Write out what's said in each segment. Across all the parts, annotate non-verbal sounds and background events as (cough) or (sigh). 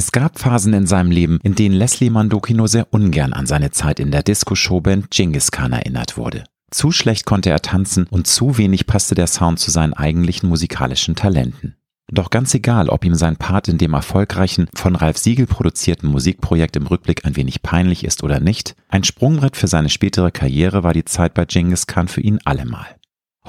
Es gab Phasen in seinem Leben, in denen Leslie Mandoki nur sehr ungern an seine Zeit in der Disco-Showband Genghis Khan erinnert wurde. Zu schlecht konnte er tanzen und zu wenig passte der Sound zu seinen eigentlichen musikalischen Talenten. Doch ganz egal, ob ihm sein Part in dem erfolgreichen, von Ralf Siegel produzierten Musikprojekt im Rückblick ein wenig peinlich ist oder nicht, ein Sprungbrett für seine spätere Karriere war die Zeit bei Genghis Khan für ihn allemal.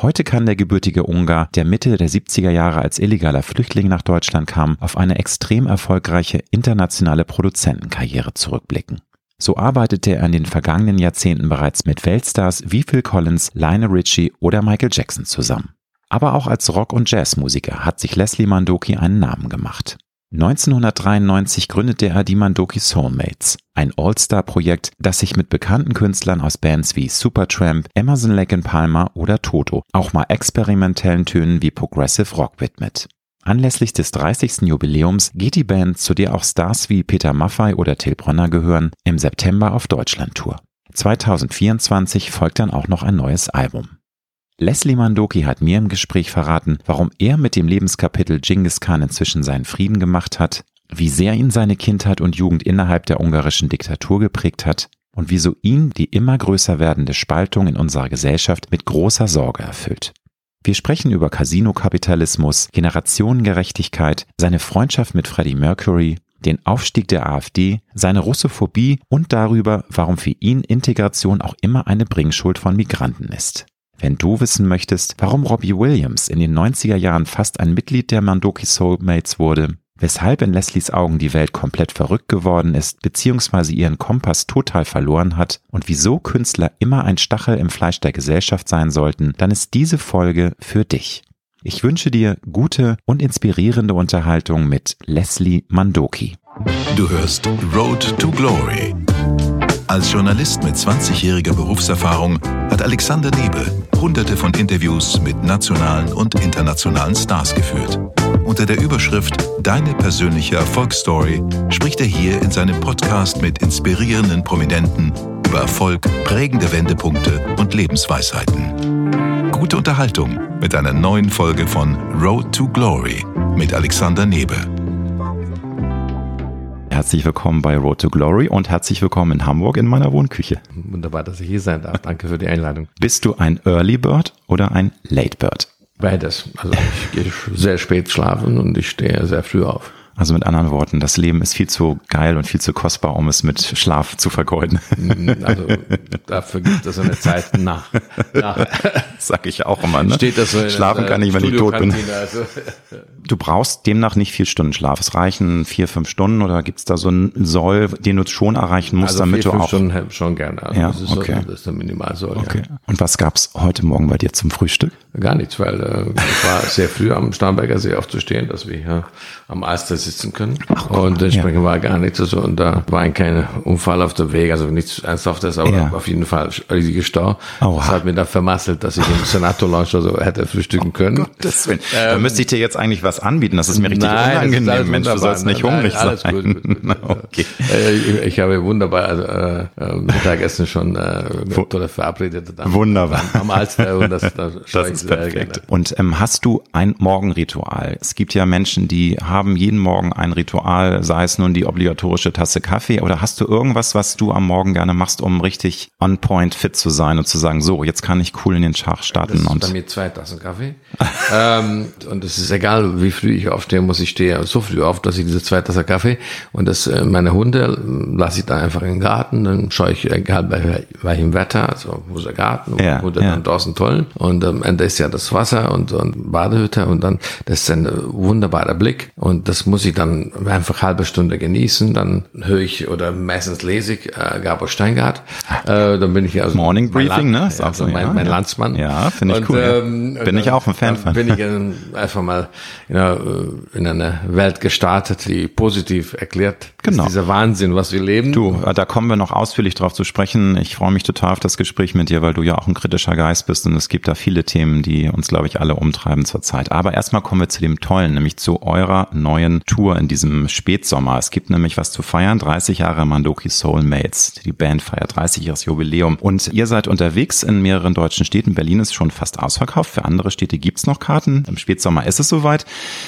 Heute kann der gebürtige Ungar, der Mitte der 70er Jahre als illegaler Flüchtling nach Deutschland kam, auf eine extrem erfolgreiche internationale Produzentenkarriere zurückblicken. So arbeitete er in den vergangenen Jahrzehnten bereits mit Weltstars wie Phil Collins, Lionel Richie oder Michael Jackson zusammen. Aber auch als Rock- und Jazzmusiker hat sich Leslie Mandoki einen Namen gemacht. 1993 gründete er die Mandoki Soulmates, ein All-Star-Projekt, das sich mit bekannten Künstlern aus Bands wie Supertramp, Emerson Lake Palmer oder Toto auch mal experimentellen Tönen wie Progressive Rock widmet. Anlässlich des 30. Jubiläums geht die Band, zu der auch Stars wie Peter Maffay oder Till Bronner gehören, im September auf Deutschland-Tour. 2024 folgt dann auch noch ein neues Album. Leslie Mandoki hat mir im Gespräch verraten, warum er mit dem Lebenskapitel Genghis Khan inzwischen seinen Frieden gemacht hat, wie sehr ihn seine Kindheit und Jugend innerhalb der ungarischen Diktatur geprägt hat und wieso ihn die immer größer werdende Spaltung in unserer Gesellschaft mit großer Sorge erfüllt. Wir sprechen über Casino-Kapitalismus, Generationengerechtigkeit, seine Freundschaft mit Freddie Mercury, den Aufstieg der AfD, seine Russophobie und darüber, warum für ihn Integration auch immer eine Bringschuld von Migranten ist. Wenn du wissen möchtest, warum Robbie Williams in den 90er Jahren fast ein Mitglied der Mandoki Soulmates wurde, weshalb in Leslies Augen die Welt komplett verrückt geworden ist, beziehungsweise ihren Kompass total verloren hat und wieso Künstler immer ein Stachel im Fleisch der Gesellschaft sein sollten, dann ist diese Folge für dich. Ich wünsche dir gute und inspirierende Unterhaltung mit Leslie Mandoki. Du hörst Road to Glory als Journalist mit 20-jähriger Berufserfahrung hat Alexander Nebe hunderte von Interviews mit nationalen und internationalen Stars geführt. Unter der Überschrift Deine persönliche Erfolgsstory spricht er hier in seinem Podcast mit inspirierenden Prominenten über Erfolg, prägende Wendepunkte und Lebensweisheiten. Gute Unterhaltung mit einer neuen Folge von Road to Glory mit Alexander Nebe. Herzlich willkommen bei Road to Glory und herzlich willkommen in Hamburg in meiner Wohnküche. Wunderbar, dass ich hier sein darf. Danke für die Einladung. Bist du ein Early Bird oder ein Late Bird? Beides. Also ich gehe sehr spät schlafen und ich stehe sehr früh auf. Also mit anderen Worten, das Leben ist viel zu geil und viel zu kostbar, um es mit Schlaf zu vergeuden. Mm, also dafür gibt es eine Zeit nach. nach. (laughs) Sag ich auch immer. Ne? Steht das so Schlafen kann ich, wenn ich tot bin. Also. Du brauchst demnach nicht viel Stunden Schlaf. Es reichen vier, fünf Stunden oder gibt es da so einen Soll, den du schon erreichen musst, also damit vier, du fünf auch... Stunden schon gerne. Also ja, das ist, okay. so, das ist der Minimalsoll. Okay. Ja. Und was gab's heute Morgen bei dir zum Frühstück? Gar nichts, weil äh, ich war sehr früh am Starnberger See aufzustehen, dass wir hier am Alster sitzen können. Ach, und entsprechend ja. war gar nichts so. Und da war ein kein Unfall auf dem Weg, also nichts Ernsthaftes, aber ja. auf jeden Fall riesiger Stau. Oha. Das hat mir da vermasselt, dass ich im Senator Lounge so hätte frühstücken können. Oh Gottes Willen. Ähm, da müsste ich dir jetzt eigentlich was anbieten. Das ist mir richtig nein, unangenehm. Mensch, du sollst nicht nein, hungrig nein, alles sein. Gut, gut, gut. (laughs) okay. Äh, ich, ich, habe wunderbar also, äh, Mittagessen schon äh, mit oder verabredet. Dann wunderbar. Am Alster und das, (laughs) das, das ist perfekt. Und ähm, hast du ein Morgenritual? Es gibt ja Menschen, die haben jeden Morgen ein Ritual, sei es nun die obligatorische Tasse Kaffee oder hast du irgendwas, was du am Morgen gerne machst, um richtig on point fit zu sein und zu sagen, so, jetzt kann ich cool in den Schach starten? Das ist und bei mir zwei Tassen Kaffee. (laughs) ähm, und es ist egal, wie früh ich aufstehe, muss ich stehe so früh auf, dass ich diese zwei Tassen Kaffee und das, äh, meine Hunde lasse ich dann einfach im Garten, dann schaue ich, egal bei welchem Wetter, also wo ist der Garten, ja, Hunde ja. dann draußen tollen und am Ende ist ja das Wasser und, und Badehütte und dann, das ist ein wunderbarer Blick und das muss ich dann einfach halbe Stunde genießen, dann höre ich oder meistens lese ich äh, Gabor Steingart, äh, dann bin ich also Morning Briefing, Land, ne? Ist also so, mein, ja, mein. Landsmann. Ja, finde ich und, cool. Ähm, bin ich auch ein Fan von. Bin ich in, einfach mal you know, in eine Welt gestartet, die positiv erklärt Genau. dieser Wahnsinn, was wir leben. Du, äh, da kommen wir noch ausführlich drauf zu sprechen. Ich freue mich total auf das Gespräch mit dir, weil du ja auch ein kritischer Geist bist und es gibt da viele Themen, die uns, glaube ich, alle umtreiben zurzeit. Aber erstmal kommen wir zu dem Tollen, nämlich zu eurer neuen Tour in diesem Spätsommer. Es gibt nämlich was zu feiern. 30 Jahre Mandoki Soulmates. Die Band feiert 30-jähriges Jubiläum. Und ihr seid unterwegs in mehreren deutschen Städten. Berlin ist schon fast ausverkauft. Für andere Städte gibt's noch Karten. Im Spätsommer ist es soweit.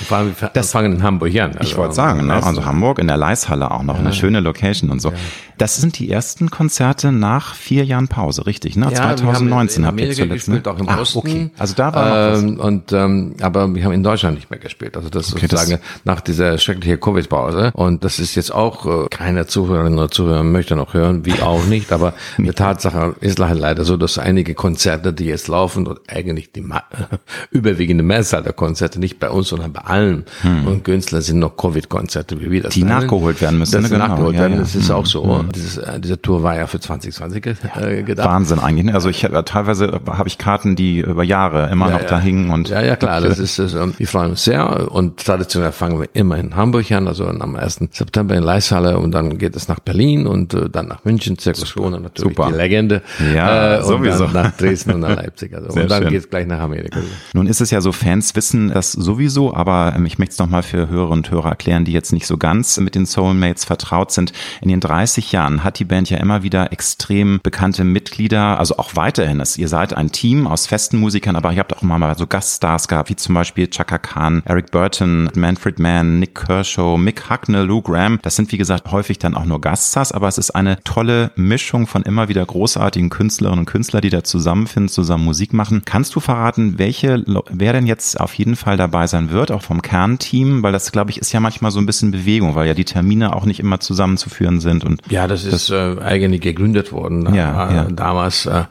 Vor allem, wir das fangen in Hamburg an. Also ich wollte sagen, ne? also Hamburg in der Leishalle auch noch. Ja. Eine schöne Location und so. Ja. Das sind die ersten Konzerte nach vier Jahren Pause, richtig? Ne? Ja, 2019 habt ihr zuletzt. Ne? Gespielt, auch im ah, Osten. Okay. Also da war ähm, noch Und ähm, aber wir haben in Deutschland nicht mehr gespielt. Also das okay, sozusagen das nach dieser schrecklichen Covid-Pause. Und das ist jetzt auch äh, keine Zuhörerin oder Zuhörer möchte noch hören, wie auch nicht. Aber (laughs) die Tatsache ist leider so, dass einige Konzerte, die jetzt laufen, und eigentlich die (laughs) überwiegende Mehrzahl der Konzerte nicht bei uns, sondern bei allen hm. und Künstler sind noch Covid-Konzerte, wie wir das Die nennen. nachgeholt werden müssen. Das ne? genau. nachgeholt werden. Ja, ja. Das ist auch so. Hm. Dieses, äh, diese Tour war ja für 2020 äh, gedacht. Wahnsinn eigentlich. Ne? Also ich äh, teilweise habe ich Karten, die über Jahre immer ja, noch da hingen und ja ja klar. Das ist das. Wir freuen uns sehr und traditionell fangen wir immer in Hamburg an, also am 1. September in Leishalle und dann geht es nach Berlin und äh, dann nach München, Zirkus Krone natürlich Super. die Legende. Ja, äh, sowieso. nach Dresden und nach (laughs) Leipzig. Also, und dann geht es gleich nach Amerika. Nun ist es ja so, Fans wissen das sowieso, aber ähm, ich möchte es nochmal für Hörer und Hörer erklären, die jetzt nicht so ganz mit den Soulmates vertraut sind. In den 30 Jahren hat die Band ja immer wieder extrem bekannte Mitglieder, also auch weiterhin. Ihr seid ein Team aus festen Musikern, aber ihr habt auch immer mal so Gaststars gehabt, wie zum Beispiel Chaka Khan, Eric Burton, Manfred Mann, Nick Kershaw, Mick Hucknall, Lou Graham. Das sind wie gesagt häufig dann auch nur Gaststars, aber es ist eine tolle Mischung von immer wieder großartigen Künstlerinnen und Künstlern, die da zusammenfinden, zusammen Musik machen. Kannst du verraten, welche, wer denn jetzt auf jeden Fall dabei sein wird, auch vom Kernteam? Weil das, glaube ich, ist ja manchmal so ein bisschen Bewegung, weil ja die Termine auch nicht immer zusammenzuführen sind. Und ja, das ist das, äh, eigentlich gegründet worden. Ja, äh, ja. Damals äh,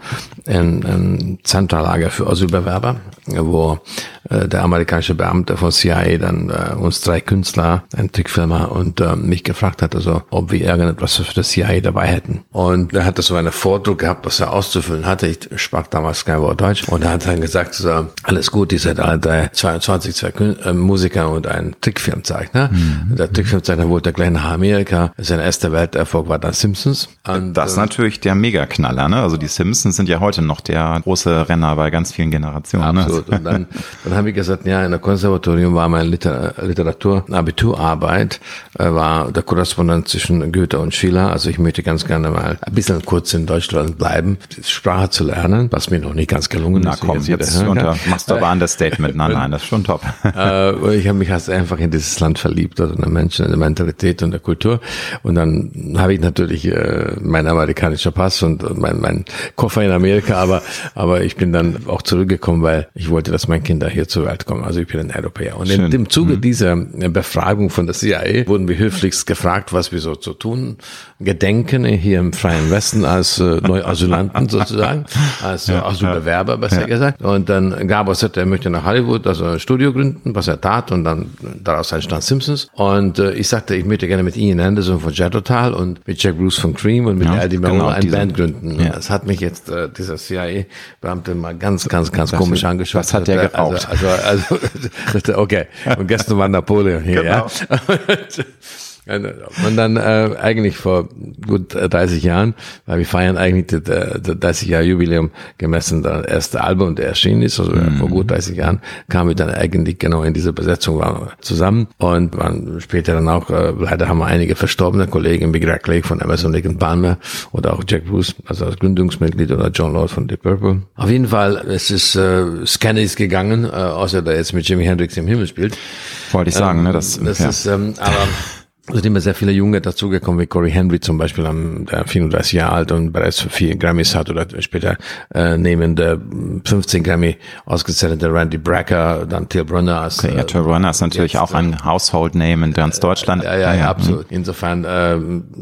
ein, ein Zentrallager für Asylbewerber, wo äh, der amerikanische Beamte von CIA dann äh, uns drei Künstler, ein Trickfilmer und äh, mich gefragt hat, also ob wir irgendetwas für das CIA dabei hätten. Und er hatte so eine Vordruck gehabt, was er auszufüllen hatte. Ich sprach damals kein Wort Deutsch. Und er hat dann gesagt, so, alles gut, ihr seid alle drei, 22 zwei Kün äh, Musiker und ein Trickfilmzeichner. Mhm. Der Trickfilmzeichner wollte gleich nach Amerika. Sein erster Welterfolg war dann Simpsons. Und, das ist natürlich der Megaknaller, ne? Also die Simpsons sind ja heute noch der große Renner bei ganz vielen Generationen. Ne? Absolut. Ne? Und dann, dann habe ich gesagt, ja, in der Konservatorium war meine Liter Literatur, Abiturarbeit, äh, war der Korrespondent zwischen Goethe und Schiller. Also ich möchte ganz gerne mal ein bisschen kurz in Deutschland bleiben, Sprache zu lernen, was mir noch nicht ganz gelungen Na, ist. Na komm, jetzt, jetzt unter, machst du aber ein Understatement. Nein, nein, das ist schon top. (laughs) äh, ich habe mich halt einfach in dieses Land verliebt, also in den Menschen, in der Mentalität und der Kultur. Und dann habe ich natürlich äh, mein amerikanischer Pass und mein, mein Koffer in Amerika, aber, aber ich bin dann auch zurückgekommen, weil ich wollte, dass meine Kinder hier zur Welt kommen. Also ich bin ein Europäer. Und Schön. in dem Zuge mhm. dieser Befragung von der CIA wurden wir höflichst gefragt, was wir so zu tun gedenken hier im Freien Westen als äh, Neuasylanten sozusagen, als äh, Asylbewerber besser ja. gesagt. Und dann gab es, er möchte nach Hollywood also ein Studio gründen, was er tat und dann daraus entstand Simpsons. Und äh, ich sagte, ich möchte gerne mit Ian Anderson von Jet Total und mit Jack Bruce von Cream und mit ja, Eddie genau, eine Band gründen. Ja. Das hat mich jetzt äh, dieser CIA-Beamte mal ganz, ganz, ganz das komisch angeschaut. Was hat der geraucht? Also, also, also (laughs) okay. Und gestern war Napoleon hier, genau. (laughs) ja. Und dann äh, eigentlich vor gut 30 Jahren, weil wir feiern eigentlich das, das 30 Jahre Jubiläum gemessen, das erste Album, der erschienen ist, also mhm. vor gut 30 Jahren, kamen wir dann eigentlich genau in dieser Besetzung waren zusammen und waren später dann auch, äh, leider haben wir einige verstorbene Kollegen, Big Rack Lake von Emerson Lake Palmer oder auch Jack Bruce, also als Gründungsmitglied oder John Lord von Deep Purple. Auf jeden Fall, es ist äh, Scannys gegangen, äh, außer der jetzt mit Jimi Hendrix im Himmel spielt. Wollte ich sagen, ähm, ne? Das, das ja. ist, ähm, aber (laughs) es sind immer sehr viele Junge dazugekommen, wie Corey Henry zum Beispiel, der 34 Jahre alt und bereits vier Grammys hat oder später äh, neben der 15 Grammy ausgezeichnete Randy Bracker, dann Till Brunner. Als, okay, ja, Till Brunner ist natürlich jetzt, auch ein Household Name in ganz Deutschland. Ja, ja, ja, absolut. Insofern äh,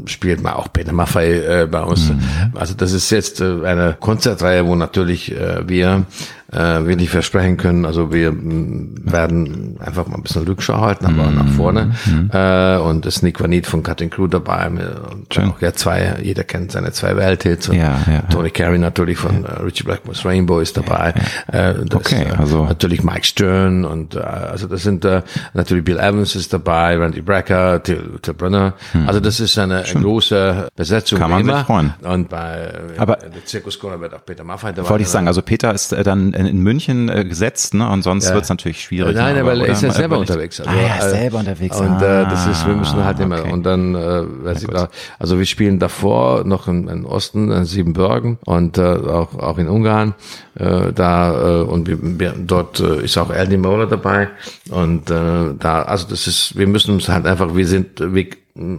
spielt man auch Peter Maffay äh, bei uns. Mhm. Also das ist jetzt äh, eine Konzertreihe, wo natürlich äh, wir äh, wir nicht versprechen können. Also wir werden einfach mal ein bisschen Rückschau halten, aber mm nach vorne. Mm äh, und es ist Nick Vanit von Cutting Crew dabei. Und Schön. auch ja zwei, jeder kennt seine zwei Welthits. Und ja, ja, Tony Carey natürlich von ja. uh, Richie Blackmore's Rainbow ist dabei. Äh, okay, ist, äh, also natürlich Mike Stern und äh, also das sind äh, natürlich Bill Evans ist dabei, Randy Brecker, Till, Till Brunner. Hm. Also das ist eine, eine große Besetzung. Kann man immer. sich freuen. Und bei aber der Zirkuskorner wird auch Peter Maffay dabei. Wollte ich sagen, also Peter ist äh, dann in, in München äh, gesetzt, ne? Und sonst ja. wird es natürlich schwierig. Nein, aber, aber er ist ja selber unterwegs. Also, ah, er ist selber unterwegs. Und äh, das ist, wir müssen halt immer okay. und dann äh, weiß ich da, also wir spielen davor noch in, in Osten, in Siebenbürgen und äh, auch auch in Ungarn äh, da äh, und wir, wir, dort äh, ist auch Andy Moller dabei und äh, da also das ist wir müssen uns halt einfach wir sind wir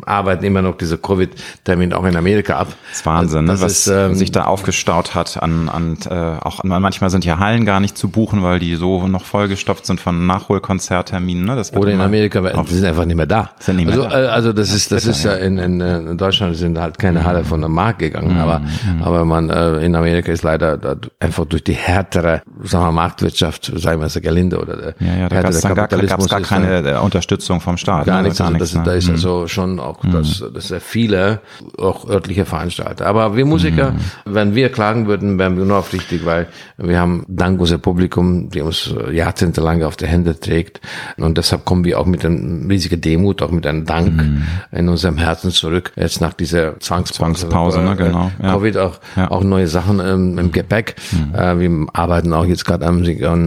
arbeiten immer noch diese Covid-Termin auch in Amerika ab. Das ist Wahnsinn, das, ne? was ist, ähm, sich da aufgestaut hat an, an äh, auch manchmal sind ja Hallen gar nicht zu buchen, weil die so noch vollgestopft sind von Nachholkonzertterminen. Ne? Das Oder in Amerika, die sind einfach nicht mehr da. Sind nicht mehr also, da. Äh, also das, das ist das ist ja, in, in, in Deutschland sind halt keine Halle von der Markt gegangen, mhm. aber mhm. aber man äh, in Amerika ist leider einfach durch die härtere sagen wir, Marktwirtschaft, sagen wir es gelinde oder der ja, ja, da gab es gar, gar keine äh, Unterstützung vom Staat. Gar ne? nichts. Also das, da ist ne? also schon schon auch, mhm. dass, dass sehr viele, auch örtliche Veranstalter. Aber wir Musiker, mhm. wenn wir klagen würden, wären wir nur aufrichtig, weil wir haben dankose Publikum, die uns jahrzehntelang auf die Hände trägt. Und deshalb kommen wir auch mit einem riesigen Demut, auch mit einem Dank mhm. in unserem Herzen zurück. Jetzt nach dieser Zwangspause, Zwangspause ne, genau. Ja. Covid auch, ja. auch neue Sachen ähm, im Gepäck. Mhm. Äh, wir arbeiten auch jetzt gerade an,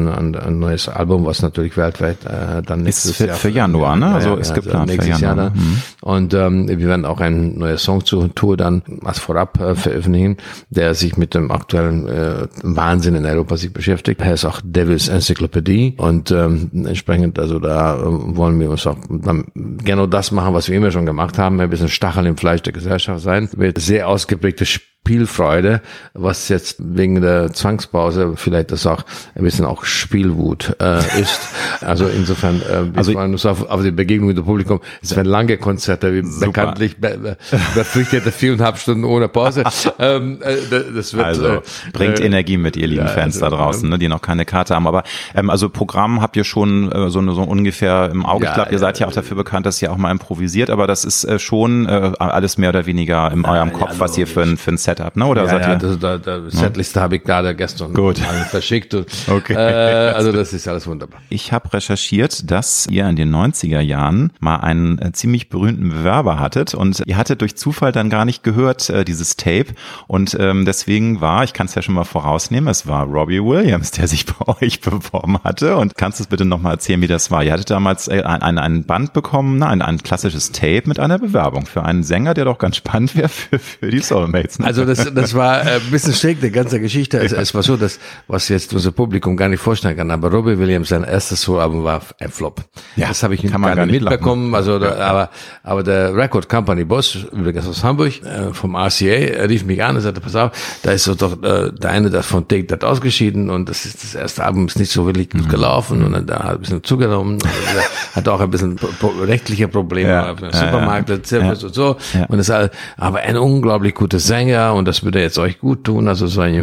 an, ein neues Album, was natürlich weltweit äh, dann nächstes ist für, Jahr für Januar, ne? Also ja, ist geplant also nächstes Jahr. Jahr dann. Mhm. Und ähm, wir werden auch ein neuer Song zur Tour dann als vorab äh, veröffentlichen, der sich mit dem aktuellen äh, Wahnsinn in Europa sich beschäftigt. Er ist auch Devil's Encyclopedia und ähm, entsprechend, also da äh, wollen wir uns auch dann genau das machen, was wir immer schon gemacht haben, ein bisschen Stachel im Fleisch der Gesellschaft sein, mit sehr ausgeprägte Spielfreude, was jetzt wegen der Zwangspause vielleicht das auch ein bisschen auch Spielwut äh, ist. (laughs) Also insofern, äh, wir also freuen uns auf, auf die Begegnung mit dem Publikum. Es werden lange Konzerte, wie super. bekanntlich be, befürchtete viereinhalb Stunden ohne Pause. (laughs) ähm, äh, das wird, also äh, bringt äh, Energie mit, ihr lieben ja, Fans also, da draußen, ne, die noch keine Karte haben. Aber ähm, also Programm habt ihr schon äh, so, so ungefähr im Auge. Ja, ich glaube, ihr seid ja auch dafür bekannt, dass ihr auch mal improvisiert, aber das ist äh, schon äh, alles mehr oder weniger in eurem Kopf, was ihr für ein, für ein Set Setup, ne? Oder ja, ja? Das, da, da Setliste habe ich gerade gestern Gut. verschickt. Und, (laughs) okay. Äh, also das ist alles wunderbar. Ich habe recherchiert, dass ihr in den 90er Jahren mal einen äh, ziemlich berühmten Bewerber hattet und ihr hattet durch Zufall dann gar nicht gehört, äh, dieses Tape. Und ähm, deswegen war, ich kann es ja schon mal vorausnehmen, es war Robbie Williams, der sich (laughs) bei euch beworben hatte. Und kannst du es bitte nochmal erzählen, wie das war? Ihr hattet damals äh, ein, ein, ein Band bekommen, ein, ein klassisches Tape mit einer Bewerbung für einen Sänger, der doch ganz spannend wäre für, für die Soulmates. Ne? Also das, das war äh, ein bisschen schräg, die ganze Geschichte. Es, es war so, dass, was jetzt unser Publikum gar nicht vorstellen kann, aber Robbie Williams, sein erstes Soloalbum war ein Flop. Ja, das habe ich kann man gar nicht mitbekommen. Lachen. Also, da, aber, aber der Record Company Boss, übrigens aus Hamburg, äh, vom RCA, rief mich an und sagte, pass auf, da ist so doch äh, der eine das von Take That ausgeschieden und das ist das erste Album ist nicht so wirklich gut mhm. gelaufen und dann da hat ein bisschen zugenommen, (laughs) hat auch ein bisschen rechtliche Probleme, ja, ja, Supermarkt, ja, ja. und so. Ja. Und das, aber ein unglaublich guter Sänger und das würde jetzt euch gut tun. Also so ein,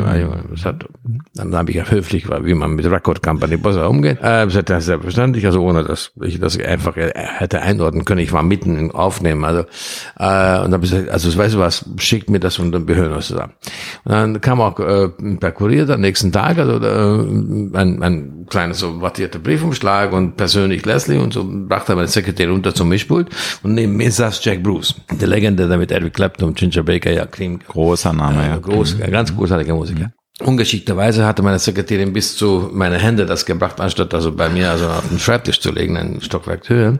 das hat, dann habe ich ja höflich, wie man mit Record Company besser umgeht. Äh, das ist selbstverständlich, also ohne dass ich das einfach hätte einordnen können. Ich war mitten im Aufnehmen. Also, äh, und dann gesagt, also weißt du was, schickt mir das und dann wir uns zusammen. Und dann kam auch äh, per Kurier am nächsten Tag, also äh, ein, ein kleiner so wattierter Briefumschlag und persönlich Leslie und so brachte meine Sekretärin unter zum Mischpult und neben mir saß Jack Bruce, der Legende, der mit Eric Clapton, Ginger Baker, ja, Cream. Großer Name, ja. Groß, mhm. ganz großartiger Musiker. Ungeschickterweise hatte meine Sekretärin bis zu meine Hände das gebracht, anstatt also bei mir also auf den Schreibtisch zu legen, ein Stockwerk Höhe.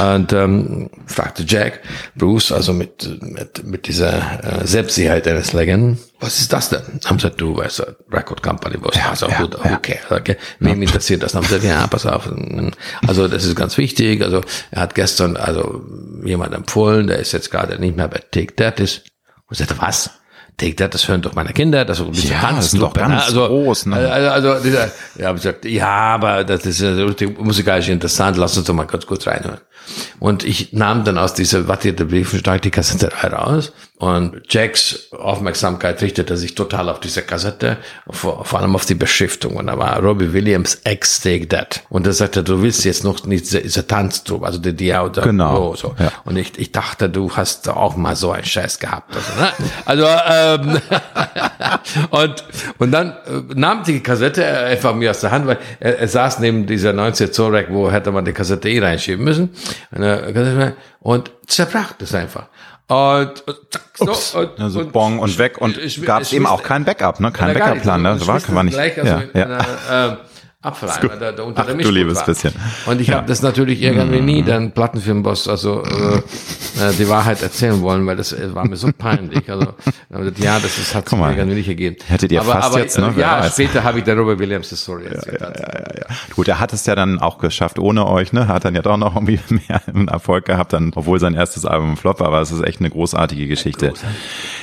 Und ähm, fragte Jack, Bruce, also mit, mit, mit dieser äh, Selbstsicherheit eines Legenden, was ist das denn? Haben gesagt, du weißt, Record Company, was ja, also ja, gut, okay, okay. Wem interessiert das? Haben gesagt, ja, pass auf. Also das ist ganz wichtig. Also er hat gestern also jemand empfohlen, der ist jetzt gerade nicht mehr bei Take That ist. Und sagte, was? Take That, das hören doch meine Kinder, das ist ja, ganz, das ist doch ganz also, groß. Ne? Also, also dieser, ja, gesagt, ja, aber das ist ja musikalisch interessant, lass uns doch mal kurz kurz reinhören. Und ich nahm dann aus dieser wattierte Briefensteig die Kassette raus und Jacks Aufmerksamkeit richtete sich total auf diese Kassette, vor, vor allem auf die Beschriftung. Und da war Robbie Williams X Take That. Und er sagte, du willst jetzt noch nicht diese, diese Tanztruppe, also die, die Auto. Genau. So. Ja. Und ich, ich dachte, du hast auch mal so einen Scheiß gehabt. Also, ne? also ähm, (laughs) und, und dann äh, nahm die Kassette einfach mir aus der Hand, weil er, er saß neben dieser 90 Zoll Rack, wo hätte man die Kassette eh reinschieben müssen. Und zerbrach das einfach. Und, und so, und, also und, Bong und weg und gab es eben auch kein Backup, ne? Kein Backup-Plan, ne? Das war, war nicht. Gleich, also ja, ja. Einer, äh, Apfeleimer da, da unter Ach, der Mischpult du liebes bisschen. Und ich ja. habe das natürlich irgendwie nie den Plattenfilmboss also äh, äh, die Wahrheit erzählen wollen, weil das äh, war mir so peinlich. Also ja, das ist, hat sich irgendwie nicht gegeben. Hättet ihr aber, fast aber, jetzt, ne? Ja, weiß. später habe ich der Robert Williams Story erzählt. Ja, ja, ja, ja, ja. Gut, er hat es ja dann auch geschafft ohne euch, ne? Hat dann ja doch noch irgendwie (laughs) mehr Erfolg gehabt, dann, obwohl sein erstes Album Flop war, aber es ist echt eine großartige Geschichte. Großartig.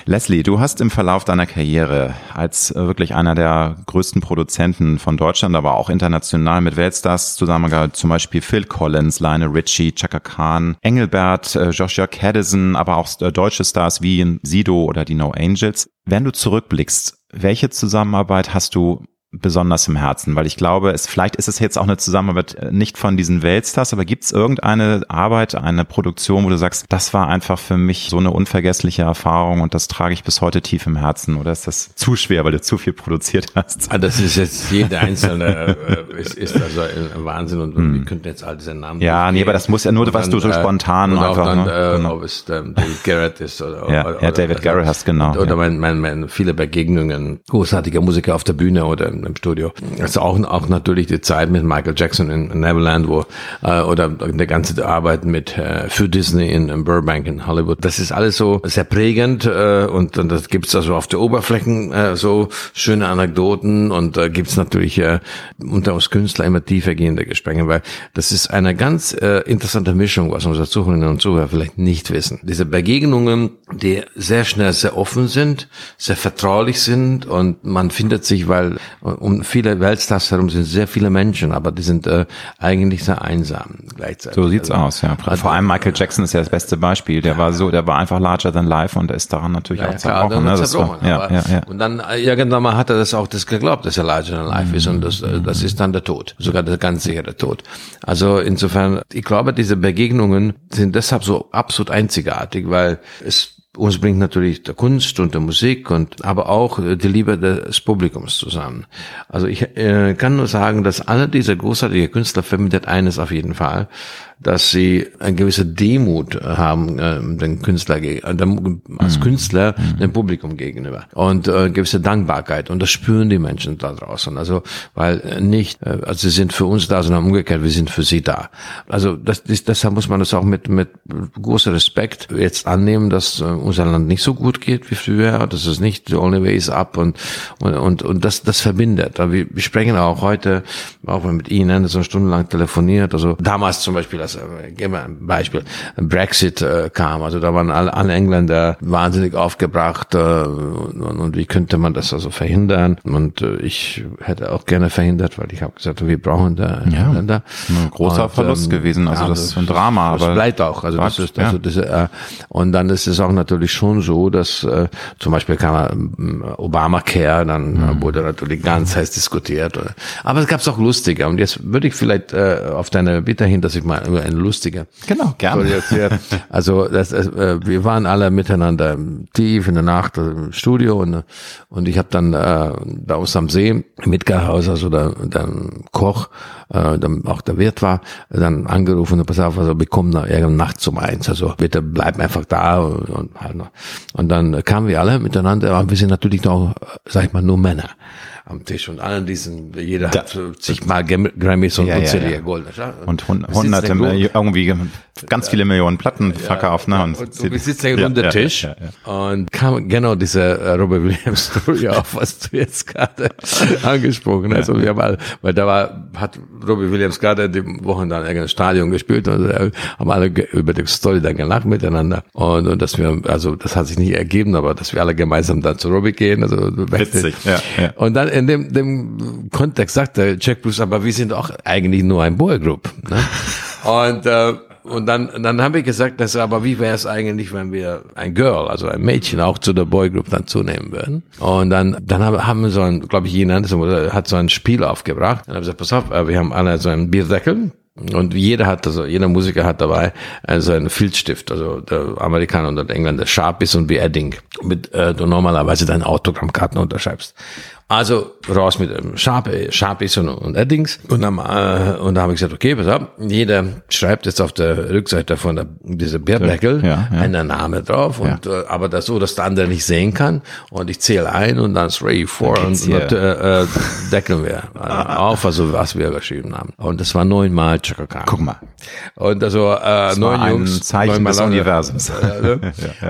Leslie, du hast im Verlauf deiner Karriere als äh, wirklich einer der größten Produzenten von Deutschland, aber auch international mit Weltstars zusammengearbeitet, zum Beispiel Phil Collins, Lionel Richie, Chaka Khan, Engelbert, äh, Joshua Caddison, aber auch äh, deutsche Stars wie Sido oder die No Angels. Wenn du zurückblickst, welche Zusammenarbeit hast du besonders im Herzen, weil ich glaube, es vielleicht ist es jetzt auch eine Zusammenarbeit äh, nicht von diesen Weltstars, aber gibt es irgendeine Arbeit, eine Produktion, wo du sagst, das war einfach für mich so eine unvergessliche Erfahrung und das trage ich bis heute tief im Herzen oder ist das zu schwer, weil du zu viel produziert hast? Ah, das ist jetzt jede einzelne äh, ist, ist also ein Wahnsinn und hm. wir könnten jetzt all diese Namen. Ja, nee, aber das muss ja nur, was du so äh, spontan und einfach, dann, ne? äh, genau. ob es ähm, David Garrett ist oder, ja, oder, ja David Garrett hast genau. Oder ja. mein, mein, mein viele Begegnungen großartiger Musiker auf der Bühne oder im Studio. Also auch, auch natürlich die Zeit mit Michael Jackson in Neverland, wo äh, oder der ganze Arbeit mit äh, für Disney in, in Burbank in Hollywood. Das ist alles so sehr prägend äh, und, und das gibt's also auf der Oberflächen äh, so schöne Anekdoten und äh, gibt's natürlich äh, unter uns Künstler immer tiefer gehende Gespräche, weil das ist eine ganz äh, interessante Mischung, was unsere Zuhörerinnen und Zuhörer vielleicht nicht wissen. Diese Begegnungen, die sehr schnell sehr offen sind, sehr vertraulich sind und man findet sich, weil um viele Weltstars herum sind sehr viele Menschen, aber die sind äh, eigentlich sehr einsam gleichzeitig. So sieht's also, aus, ja. Also, Vor allem Michael Jackson ist ja das beste Beispiel. Der war so, der war einfach larger than life und ist daran natürlich ja, auch zerbrochen. Ja, ne? zerbrochen war, ja, ja, ja. Und dann äh, irgendwann mal hat er das auch das geglaubt, dass er larger than life mhm. ist und das, äh, das ist dann der Tod, sogar der ganz sichere Tod. Also insofern, ich glaube, diese Begegnungen sind deshalb so absolut einzigartig, weil es uns bringt natürlich der Kunst und der Musik und aber auch die Liebe des Publikums zusammen. Also ich äh, kann nur sagen, dass alle diese großartige Künstler vermittelt eines auf jeden Fall, dass sie eine gewisse Demut haben, äh, den Künstler äh, als mhm. Künstler mhm. dem Publikum gegenüber und äh, gewisse Dankbarkeit und das spüren die Menschen da draußen. Also weil nicht, äh, also sie sind für uns da, sondern umgekehrt, wir sind für sie da. Also das, das, deshalb muss man das auch mit mit großem Respekt jetzt annehmen, dass äh, unser Land nicht so gut geht wie früher. Das ist nicht the only way is up und und und, und das das verbindet. Wir, wir sprechen auch heute auch mit Ihnen so stundenlang telefoniert. Also damals zum Beispiel das, äh, geben wir ein Beispiel, Brexit äh, kam, also da waren alle, alle Engländer wahnsinnig aufgebracht äh, und, und, wie könnte man das also verhindern? Und äh, ich hätte auch gerne verhindert, weil ich habe gesagt, wir brauchen da ja, Engländer. Ein großer und, Verlust ähm, gewesen, also ja, das ist ein Drama. Das aber bleibt auch, also das ist, also ja. das, äh, und dann ist es auch natürlich schon so, dass äh, zum Beispiel kam äh, Obamacare, dann mhm. wurde natürlich ganz heiß diskutiert. Aber es gab auch lustige und jetzt würde ich vielleicht äh, auf deine Bitte hin, dass ich mal über eine lustige. Genau, gerne. (laughs) Also das, äh, wir waren alle miteinander tief in der Nacht im Studio und, und ich habe dann äh, da aus am See mit Garhaus, also der, der Koch, äh, dann auch der Wirt war, dann angerufen und pass auf, also wir kommen da irgendwann nachts um eins, also bitte bleib einfach da und, und halt noch. Und dann kamen wir alle miteinander, aber wir sind natürlich noch, sag ich mal, nur Männer am Tisch und allen diesen, jeder da, hat zigmal Grammys und, ja, und ja, ja. Gold. Und hunderte, irgendwie ganz viele Millionen Platten verkauft. Ne? Und, und du sitzt ja um den Tisch und kam genau diese äh, Robert Williams Story auf, was du jetzt gerade (laughs) angesprochen hast. Also wir haben alle, weil da war, hat Robert Williams gerade die Wochen dann irgendein Stadion gespielt und äh, haben alle über die Story dann gelacht miteinander. Und, und dass wir, also das hat sich nicht ergeben, aber dass wir alle gemeinsam dann zu Robbie gehen. Also Witzig, ja, ja. Und dann in dem, dem Kontext sagte Jack Bruce, aber wir sind auch eigentlich nur ein Boygroup. Ne? (laughs) Und äh, und dann, dann haben wir gesagt, dass, aber wie wäre es eigentlich, wenn wir ein Girl, also ein Mädchen auch zu der Boygroup dann zunehmen würden? Und dann, dann haben, wir so ein, glaube ich, jemand hat so ein Spiel aufgebracht. Dann haben wir gesagt, pass auf, wir haben alle so einen Bierdeckel und jeder hat, also jeder Musiker hat dabei also einen Filzstift, also der Amerikaner und der Engländer, Sharpies und wie Edding, mit äh, du normalerweise deine Autogrammkarten unterschreibst. Also raus mit ähm, Sharp, Sharpies und, und Eddings. Und dann, äh, und dann habe ich gesagt, okay, pass auf, jeder schreibt jetzt auf der Rückseite von der, dieser Bierdeckel ja, ja. einen Name drauf, und, ja. äh, aber das so, dass der andere nicht sehen kann. Und ich zähle ein und dann three, four und, und äh, äh, deckeln wir äh, auf, also was wir geschrieben haben. Und das war neunmal Chaka Khan. Guck mal. Und also äh, neun ein Jungs, Zeichen des Universums. (laughs) Ne?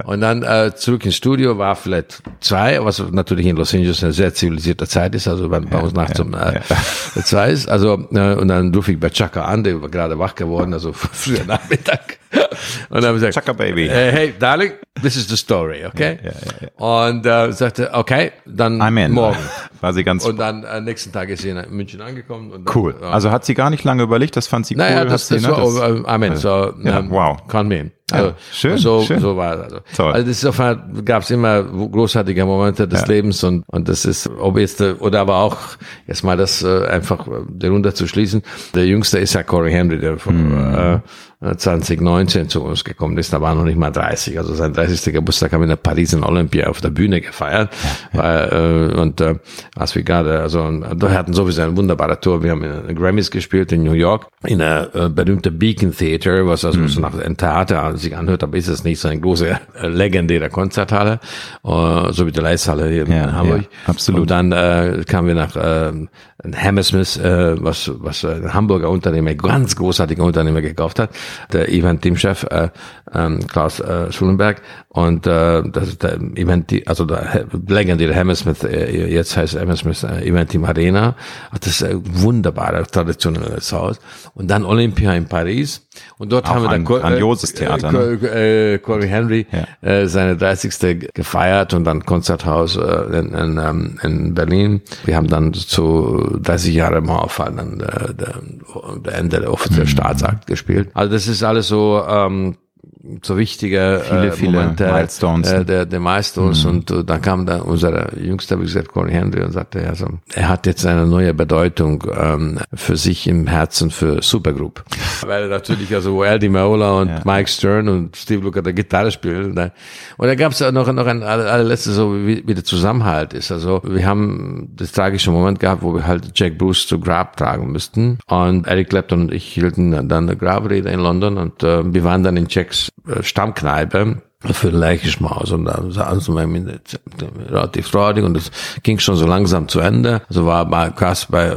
Und dann äh, zurück ins Studio war vielleicht zwei, was natürlich in Los Angeles eine sehr zivilisierte zivilisierter Zeit ist, also bei, bei uns nachts um äh, (laughs) zwei ist. Also, äh, und dann rufe ich bei Chaka an, der war gerade wach geworden, also (laughs) früher Nachmittag. Und dann habe ich gesagt, Chaka Baby. Äh, hey, darling, this is the story, okay? Ja, ja, ja, und äh, sagte, okay, dann I'm in. morgen. (laughs) War sie ganz. Und dann äh, nächsten Tag ist sie in München angekommen. Und dann, cool. Also hat sie gar nicht lange überlegt, das fand sie naja, cool. Das, das, sie, war, ne? das, äh, Amen. So, ja, ähm, wow. Kann mir. Also, ja, schön, so, schön. so war es. Also. Toll. also das ist auf gab es immer großartige Momente des Ja. Lebens und und das ist ob jetzt oder aber auch jetzt mal das äh, einfach äh, darunter zu schließen. Der Jüngste ist ja Corey Henry, der von Mhm. äh, 2019 zu uns gekommen ist. Da war noch nicht mal 30. Also sein 30. Geburtstag haben wir in der Pariser Olympia auf der Bühne gefeiert. Weil, äh, und äh, als wir gerade, also und da hatten sowieso eine wunderbare Tour. Wir haben in den Grammys gespielt in New York, in der äh, berühmten Beacon Theater, was also so nach einem Theater sich anhört, aber ist es nicht so eine große, äh, legendäre Konzerthalle, äh, so wie die Leishalle hier Ja, in Hamburg. ja, absolut. Und dann äh, kamen wir nach äh, Hammersmith, äh, was, was ein Hamburger Unternehmer, ganz großartiger Unternehmer gekauft hat, der Event-Teamchef äh, ähm, Klaus äh, Schulenberg. Und äh, das ist der Event, also der legendäre Hammersmith, äh, jetzt heißt Hammersmith äh, Event Team Arena. Das ist ein wunderbarer, traditionelles Haus. Und dann Olympia in Paris. Und dort Auch haben wir dann ein Cor- grandioses Theater, Äh, Cor- äh, Corey Henry Ja. äh, seine 30. gefeiert und dann Konzerthaus äh, in, in, ähm, in Berlin. Wir haben dann zu 30 Jahre Mauerfall dann der, der, der Ende der Mhm. offizielle Staatsakt gespielt. Also das ist alles so ähm, so wichtige Viele, äh, viele Momente, Milestones. Mhm. Äh, der, der Milestones und äh, dann kam dann unser jüngster, wie gesagt, Corey Henry und sagte, ja, so, er hat jetzt eine neue Bedeutung ähm, für sich im Herzen für Supergroup. (laughs) Weil natürlich also Eddie Maola und Ja. Mike Stern und Steve Lukather der Gitarre spielen. Ne? Und da gab es noch, noch ein aller- allerletztes, so wie, wie der Zusammenhalt ist. Also wir haben das tragische Moment gehabt, wo wir halt Jack Bruce zu Grab tragen müssten. Und Eric Clapton und ich hielten dann eine Grabrede in London und äh, wir waren dann in Jacks Stammkneipe für den Leichenschmaus und da saßen wir mit, relativ freudig und es ging schon so langsam zu Ende. Also war mal krass bei äh,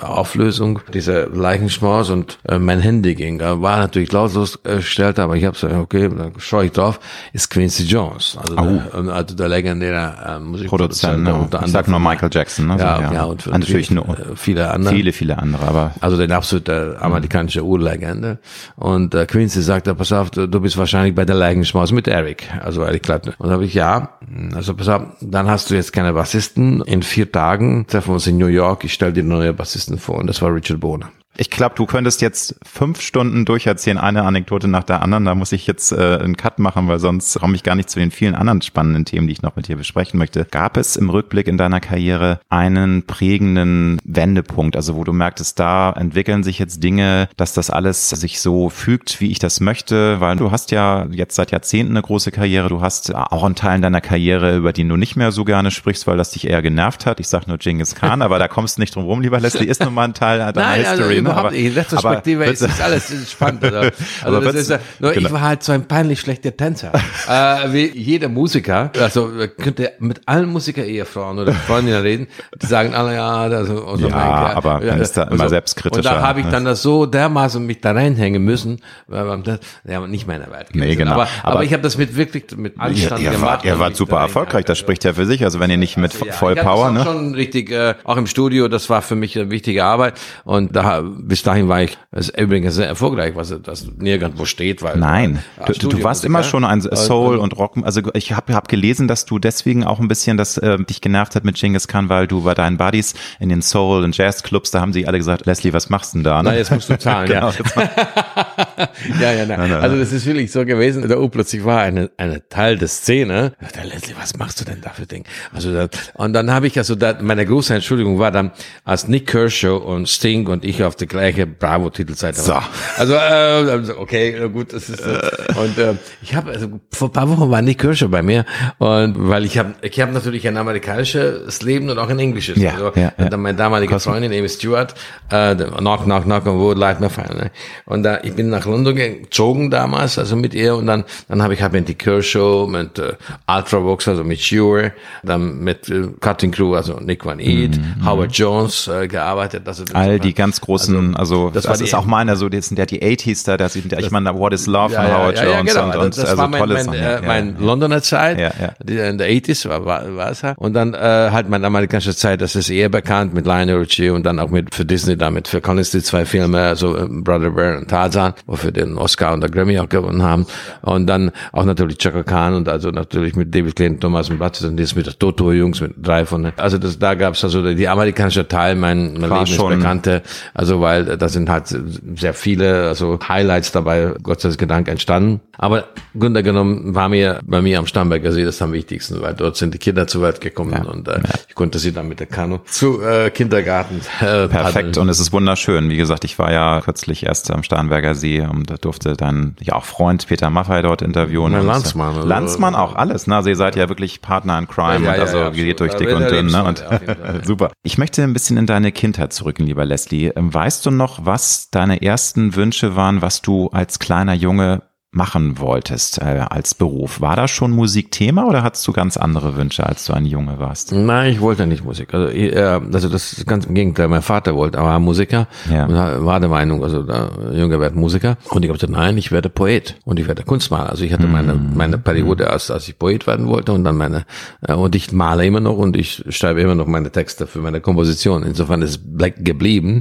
Auflösung dieser Leichenschmaus und äh, mein Handy ging. War natürlich lautlos äh, gestellt, aber ich habe so, okay, dann schaue ich drauf, ist Quincy Jones, also, der, also der legendäre äh, Musikproduzent. Produzent, ne? unter Ich sag nur Michael Jackson, ne? So, Ja, ja, und natürlich nur äh, viele andere. viele, viele andere, aber Also den absolute amerikanische Urlegende. Und äh, Quincy sagte, pass auf, du, du bist wahrscheinlich bei der Leichenschmaus mit Eric, also Eric Clapton. Und da habe ich, ja, also pass auf, dann hast du jetzt keine Bassisten. In vier Tagen treffen wir uns in New York, ich stelle dir neue Bassisten vor. Und das war Richard Boner. Ich glaube, du könntest jetzt fünf Stunden durcherzählen, eine Anekdote nach der anderen. Da muss ich jetzt äh, einen Cut machen, weil sonst komme ich gar nicht zu den vielen anderen spannenden Themen, die ich noch mit dir besprechen möchte. Gab es im Rückblick in deiner Karriere einen prägenden Wendepunkt, also wo du merktest, da entwickeln sich jetzt Dinge, dass das alles sich so fügt, wie ich das möchte, weil du hast ja jetzt seit Jahrzehnten eine große Karriere, du hast auch einen Teil deiner Karriere, über den du nicht mehr so gerne sprichst, weil das dich eher genervt hat. Ich sag nur Genghis Khan, aber da kommst du nicht drum rum, lieber Leslie, ist nun mal ein Teil deiner Nein, also History. ne? Überhaupt Aber- nicht. In Retrospektive aber- ist das alles ist spannend. Also, (laughs) also das ist, ja- nur genau. ich war halt so ein peinlich schlechter Tänzer. äh, wie jeder Musiker, also äh, könnte mit allen Musiker-Ehefrauen oder Freundinnen reden, die sagen alle, ja, also, also Ja, aber man ist da immer selbstkritischer, Und da habe ich dann das so dermaßen mich da reinhängen müssen, weil das, ja, nicht meine Welt. Nee, genau. Aber, aber, Aber- ich habe das mit wirklich mit Anstand ihr, gemacht. wart, ihr wart super erfolgreich, das spricht ja für sich. Also wenn ihr nicht mit Ja, voll ich hab Power, das auch ne? schon richtig, äh, auch im Studio, das war für mich eine wichtige Arbeit. Und da, bis dahin war ich, das ist übrigens sehr erfolgreich, was, was nirgendwo steht, weil. Nein, Ja, du, du warst immer schon ein Soul Und- Rock. Also ich habe hab gelesen, dass du deswegen auch ein bisschen das äh, dich genervt hat mit Genghis Khan, weil du bei deinen Buddies in den Soul und Jazzclubs, da haben sie alle gesagt, Leslie, was machst du denn da? Ne? Na, jetzt musst du zahlen, (laughs) genau, (laughs) ja. ja, ja, nein. nein, nein. Also das ist wirklich so gewesen. Da plötzlich war eine, eine Teil der Szene. Da Leslie, was machst du denn da für Ding? Also da, und dann habe ich also da, meine große Entschuldigung war dann, als Nick Kershaw und Sting und ich auf der gleiche Bravo-Titelseite so. Also äh, okay, gut, das ist äh, und äh, ich habe also vor ein paar Wochen war Nick Kershaw bei mir und weil ich habe ich habe natürlich ein amerikanisches Leben und auch ein englisches. Ja, also, ja, ja. Dann mein damaliger Freundin Amy Stewart, äh, knock knock knock on wood, light my fire. Ne? Und da ich bin nach London gezogen damals, also mit ihr und dann dann habe ich halt mit die Kershaw, mit äh, Ultravox, also mit Shure, dann mit äh, Cutting Crew, also Nick Van Eat, mm, Howard Jones äh, gearbeitet. Also All die ganz großen, also, also das, das ist auch meiner so, das sind ja die 80s da, das, ich meine, What is Love ja, von Howard ja, ja, Jones genau. und, und das also war mein, tolle mein, Sachen. äh, mein Londoner Zeit, Ja, ja. die in der 80s war, war, war es halt. Und dann äh, halt meine amerikanische Zeit, das ist eher bekannt mit Lionel Richie und dann auch mit für Disney damit für Collins die zwei Filme, also äh, Brother Bear und Tarzan, wofür den Oscar und der Grammy auch gewonnen haben. Und dann auch natürlich Chaka Khan und also natürlich mit David Clinton, Thomas und Blatt und das mit der Toto-Jungs, mit drei von Also das, da gab's also die amerikanische Teil, mein, mein Leben ist schon- bekannte, also weil da sind halt sehr viele also Highlights dabei, Gott sei Dank entstanden. Aber Grunde genommen war mir bei mir am Starnberger See das am wichtigsten, weil dort sind die Kinder zur Welt gekommen und äh, ich konnte sie dann mit der Kanu zu äh, Kindergarten äh, Perfekt paddeln. und es ist wunderschön. Wie gesagt, ich war ja kürzlich erst am Starnberger See und da durfte dann ja auch Freund Peter Maffei dort interviewen. Mein äh, Landsmann, also- Landsmann auch, alles. Ne? Also ihr seid ja wirklich Partner in Crime Ja, und ja, also ja, geht durch dick und dünn. Ne? Und (laughs) super. Ich möchte ein bisschen in deine Kindheit zurückgehen, lieber Leslie. Ähm, Weißt du noch, was deine ersten Wünsche waren, was du als kleiner Junge machen wolltest äh, als Beruf? War da schon Musik Thema oder hattest du ganz andere Wünsche, als du ein Junge warst? Nein, ich wollte nicht Musik. Also, äh, also das ist ganz im Gegenteil. Mein Vater wollte, er war Musiker Ja. und war der Meinung, also der Junge wird Musiker. Und ich habe gesagt, nein, ich werde Poet und ich werde Kunstmaler. Also ich hatte meine meine Periode, als, als ich Poet werden wollte und dann meine äh, und ich male immer noch und ich schreibe immer noch meine Texte für meine Komposition. Insofern ist es black geblieben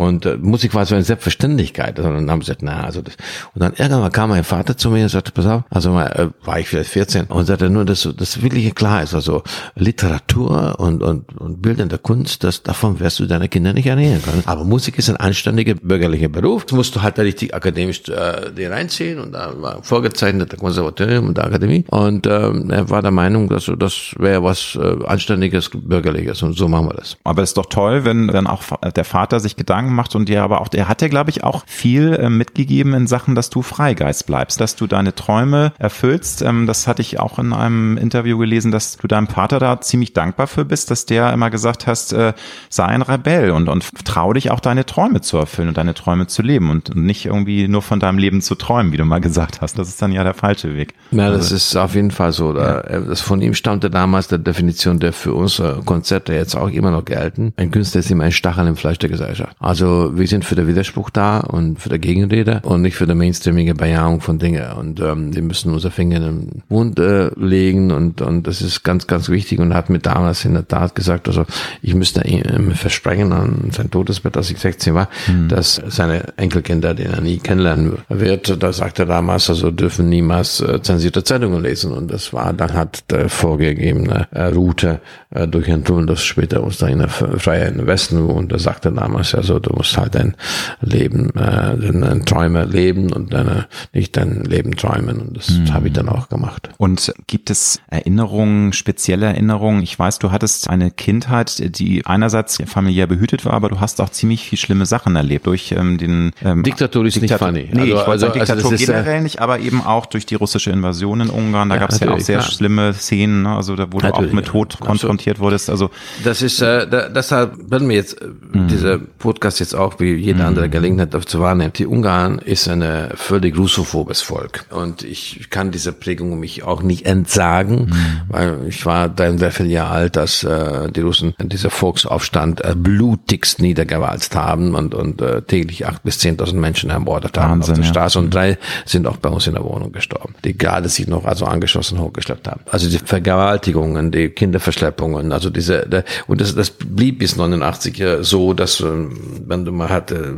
und äh, Musik war so eine Selbstverständlichkeit. Also dann haben sie gesagt, na, also das. Und dann irgendwann kam mein Vater zu mir und sagte, pass auf, also mal, äh, war ich vielleicht 14 und sagte nur, dass das wirklich klar ist, also Literatur und, und, und bildende Kunst, das, davon wirst du deine Kinder nicht ernähren können. Aber Musik ist ein anständiger bürgerlicher Beruf. Das musst du halt richtig akademisch äh, dir reinziehen und da war vorgezeichnet der Konservatorium und der Akademie und ähm, er war der Meinung, dass so, das wäre was äh, anständiges, bürgerliches und so machen wir das. Aber es ist doch toll, wenn dann auch der Vater sich Gedanken macht und dir aber auch, der hat ja, glaube ich, auch viel äh, mitgegeben in Sachen, dass du Freigeist bleibst, dass du deine Träume erfüllst. Ähm, das hatte ich auch in einem Interview gelesen, dass du deinem Vater da ziemlich dankbar für bist, dass der immer gesagt hast, äh, sei ein Rebell und, und trau dich auch deine Träume zu erfüllen und deine Träume zu leben und nicht irgendwie nur von deinem Leben zu träumen, wie du mal gesagt hast. Das ist dann ja der falsche Weg. Ja, das ist auf jeden Fall so. Da, äh, Das von ihm stammte damals der Definition, der für unsere Konzerte jetzt auch immer noch gelten. Ein Künstler ist immer ein Stachel im Fleisch der Gesellschaft. Also wir sind für den Widerspruch da und für die Gegenrede und nicht für die mainstreamige Bejahung von Dingen. Und ähm, wir müssen unser Finger in den Mund äh, legen und, und das ist ganz, ganz wichtig und hat mir damals in der Tat gesagt, also ich müsste ihm versprechen an sein Todesbett, als ich 16 war, dass seine Enkelkinder, den er nie kennenlernen wird, da sagt er damals, also dürfen niemals äh, zensierte Zeitungen lesen. Und das war dann halt der vorgegebene äh, Route äh, durch ein Tunnel, das später uns da in der Freie in Westen und da sagte damals, also du musst halt dein Leben, äh, deine Träume leben und deine, nicht dein Leben träumen. Und das habe ich dann auch gemacht. Und gibt es Erinnerungen, spezielle Erinnerungen? Ich weiß, du hattest eine Kindheit, die einerseits familiär behütet war, aber du hast auch ziemlich viel schlimme Sachen erlebt durch ähm, den ähm, Diktatur ist nicht funny. Nee, Also- ich wollte sagen, also- also Diktatur ist, äh, generell nicht, aber eben auch durch die russische Invasion in Ungarn. Da Ja, gab es ja auch natürlich, sehr klar. schlimme Szenen, ne? also da, wo du auch Natürlich, mit ja. Tod Absolut. konfrontiert wurdest. Also Das ist, äh, da, deshalb werden wir jetzt äh, dieser Podcast jetzt auch wie jeder andere Gelegenheit dafür zu wahrnehmen. Die Ungarn ist eine völlig russophobes Volk und ich kann dieser Prägung mich auch nicht entsagen, weil ich war dann sehr viel Jahre alt, als äh, die Russen dieser Volksaufstand äh, blutigst niedergewalzt haben und, und äh, täglich acht bis zehntausend Menschen ermordet haben Wahnsinn, auf der ja. Straße und drei sind auch bei uns in der Wohnung gestorben, die gerade sich noch also angeschossen hochgeschleppt haben. Also die Vergewaltigungen, die Kinderverschleppungen, also diese, der, und das, das blieb bis 89 äh, so, dass ähm, wenn du mal hatte,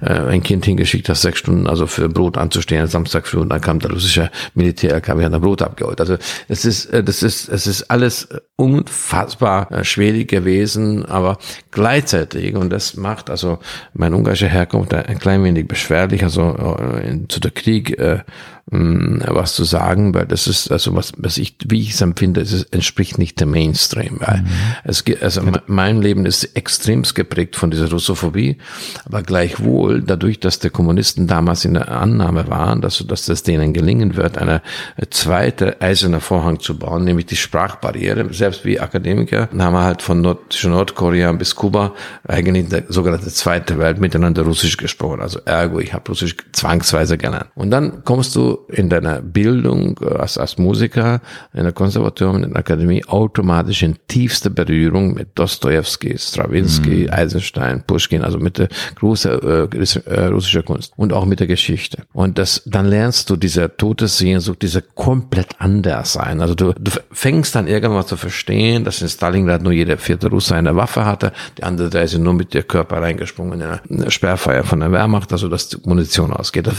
äh, ein Kind hingeschickt hast, sechs Stunden also für Brot anzustehen, Samstag früh und dann kam der russische Militär, LKW hat ein Brot abgeholt. Also es ist, äh, das ist, es ist alles unfassbar äh, schwierig gewesen, aber gleichzeitig und das macht also mein ungarischer Herkunft ein klein wenig beschwerlich, also äh, zu der Krieg äh, was zu sagen, weil das ist also was, was ich, wie ich es empfinde, es entspricht nicht dem Mainstream, weil mhm. es also mein Leben ist extremst geprägt von dieser Russophobie, aber gleichwohl dadurch, dass die Kommunisten damals in der Annahme waren, dass, dass das denen gelingen wird, eine zweite eiserne Vorhang zu bauen, nämlich die Sprachbarriere, selbst wie Akademiker, haben wir halt von Nord Nordkorea bis Kuba eigentlich der sogenannte zweite Welt miteinander Russisch gesprochen, also ergo, ich habe Russisch zwangsweise gelernt. Und dann kommst du in deiner Bildung äh, als, als Musiker in der Konservatorium, in der Akademie automatisch in tiefster Berührung mit Dostoevsky, Stravinsky, mhm. Eisenstein, Pushkin, also mit der großen äh, äh, russischer Kunst und auch mit der Geschichte. Und das, dann lernst du diese Todessehnsucht, diese komplett anders sein. Also du, du fängst dann irgendwann zu verstehen, dass in Stalingrad nur jeder vierte Russe eine Waffe hatte, die andere drei sind nur mit der Körper reingesprungen in eine Sperrfeuer von der Wehrmacht, also dass die Munition ausgeht. Da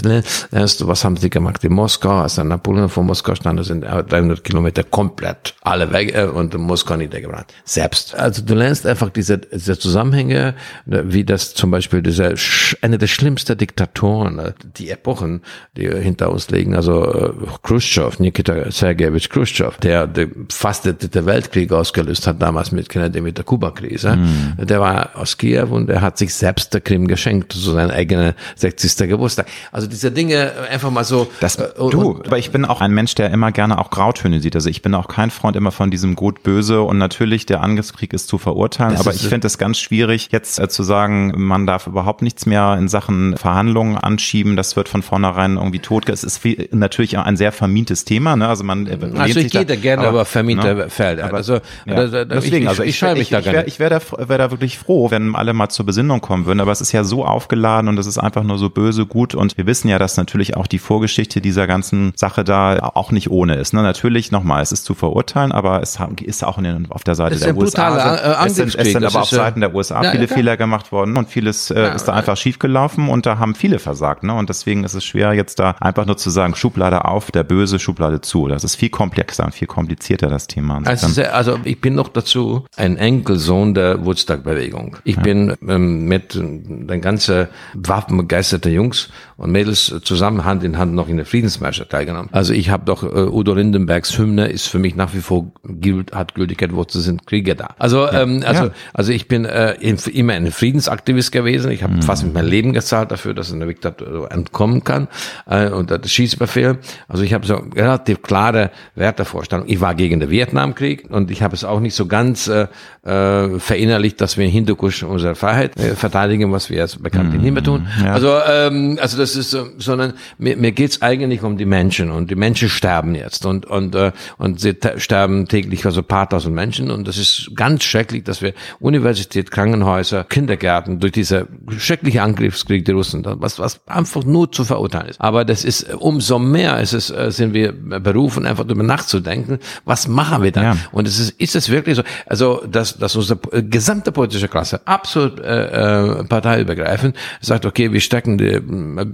lernst du, was haben sie gemacht? In Moskau, als dann Napoleon vor Moskau stand, sind 300 Kilometer komplett alle weg äh, und Moskau niedergebrannt. Selbst. Also du lernst einfach diese, diese Zusammenhänge, ne, wie das zum Beispiel dieser, eine der schlimmsten Diktatoren, äh, die Epochen, die hinter uns liegen, also äh, Khrushchev, Nikita Sergejewitsch Khrushchev, der, der fast den Weltkrieg ausgelöst hat, damals mit Kennedy mit der Kuba-Krise. Mhm. Der war aus Kiew und er hat sich selbst der Krim geschenkt, zu so seinem eigenen 60. Geburtstag. Also diese Dinge einfach mal so. Das äh, du, aber ich bin auch ein Mensch, der immer gerne auch Grautöne sieht. Also ich bin auch kein Freund immer von diesem Gut-Böse und natürlich der Angriffskrieg ist zu verurteilen, das aber ich finde es ganz schwierig, jetzt äh, zu sagen, man darf überhaupt nichts mehr in Sachen Verhandlungen anschieben. Das wird von vornherein irgendwie tot. Es ist viel, natürlich ein sehr vermintes Thema. Ne? Also man äh, also ich gehe da gerne aber, über verminte ne? Felder. Aber, also ja. da, da, deswegen, ich, also ich, ich scheue mich da nicht. Ich wäre wär, wär da wirklich froh, wenn alle mal zur Besinnung kommen würden. Aber es ist ja so aufgeladen und es ist einfach nur so böse gut. Und wir wissen ja, dass natürlich auch die Vorgeschichte dieser ganzen Sache da auch nicht ohne ist. Ne? Natürlich nochmal, es ist zu verurteilen, aber es ist auch in, auf der Seite der USA. Brutaler, es sind, es sind aber auf Seiten der USA ja, viele ja, Fehler gemacht worden und vieles äh, ja, ist da einfach schiefgelaufen und da haben viele versagt. Ne? Und deswegen ist es schwer, jetzt da einfach nur zu sagen, Schublade auf, der Böse, Schublade zu. Das ist viel komplexer und viel komplizierter, das Thema. Also, sehr, also ich bin noch dazu ein Enkelsohn der Woodstock-Bewegung. Ich bin ähm, mit den ganzen waffenbegeisterten Jungs und Mädels zusammen Hand in Hand noch in der Friedensmärsche teilgenommen. Also ich habe doch äh, Udo Lindenbergs Hymne ist für mich nach wie vor gilt, hat Gültigkeit, wozu sind Kriege da. Also ja. ähm, also ja. also ich bin äh, immer ein Friedensaktivist gewesen. Ich habe mhm. fast mit meinem Leben gezahlt dafür, dass eine Diktatur entkommen kann äh, und das Schießbefehl. Also ich habe so relativ klare Wertevorstellungen. Ich war gegen den Vietnamkrieg und ich habe es auch nicht so ganz äh, äh, verinnerlicht, dass wir in Hindukusch unsere Freiheit äh, verteidigen, was wir jetzt bekannt mhm. in Himmel tun. Ja. Also ähm, also das ist so, sondern mir, mir geht es eigentlich um die Menschen und die Menschen sterben jetzt und und äh, und sie sterben täglich also paar tausend Menschen und das ist ganz schrecklich, dass wir Universität, Krankenhäuser, Kindergärten durch diese schreckliche Angriffskrieg der Russen, was was einfach nur zu verurteilen ist. Aber das ist umso mehr ist es äh, sind wir berufen einfach darüber nachzudenken, was machen wir dann? Ja. Und es ist ist es wirklich so, also dass dass unsere gesamte politische Klasse absolut äh, äh, parteiübergreifend sagt, okay, wir stecken die,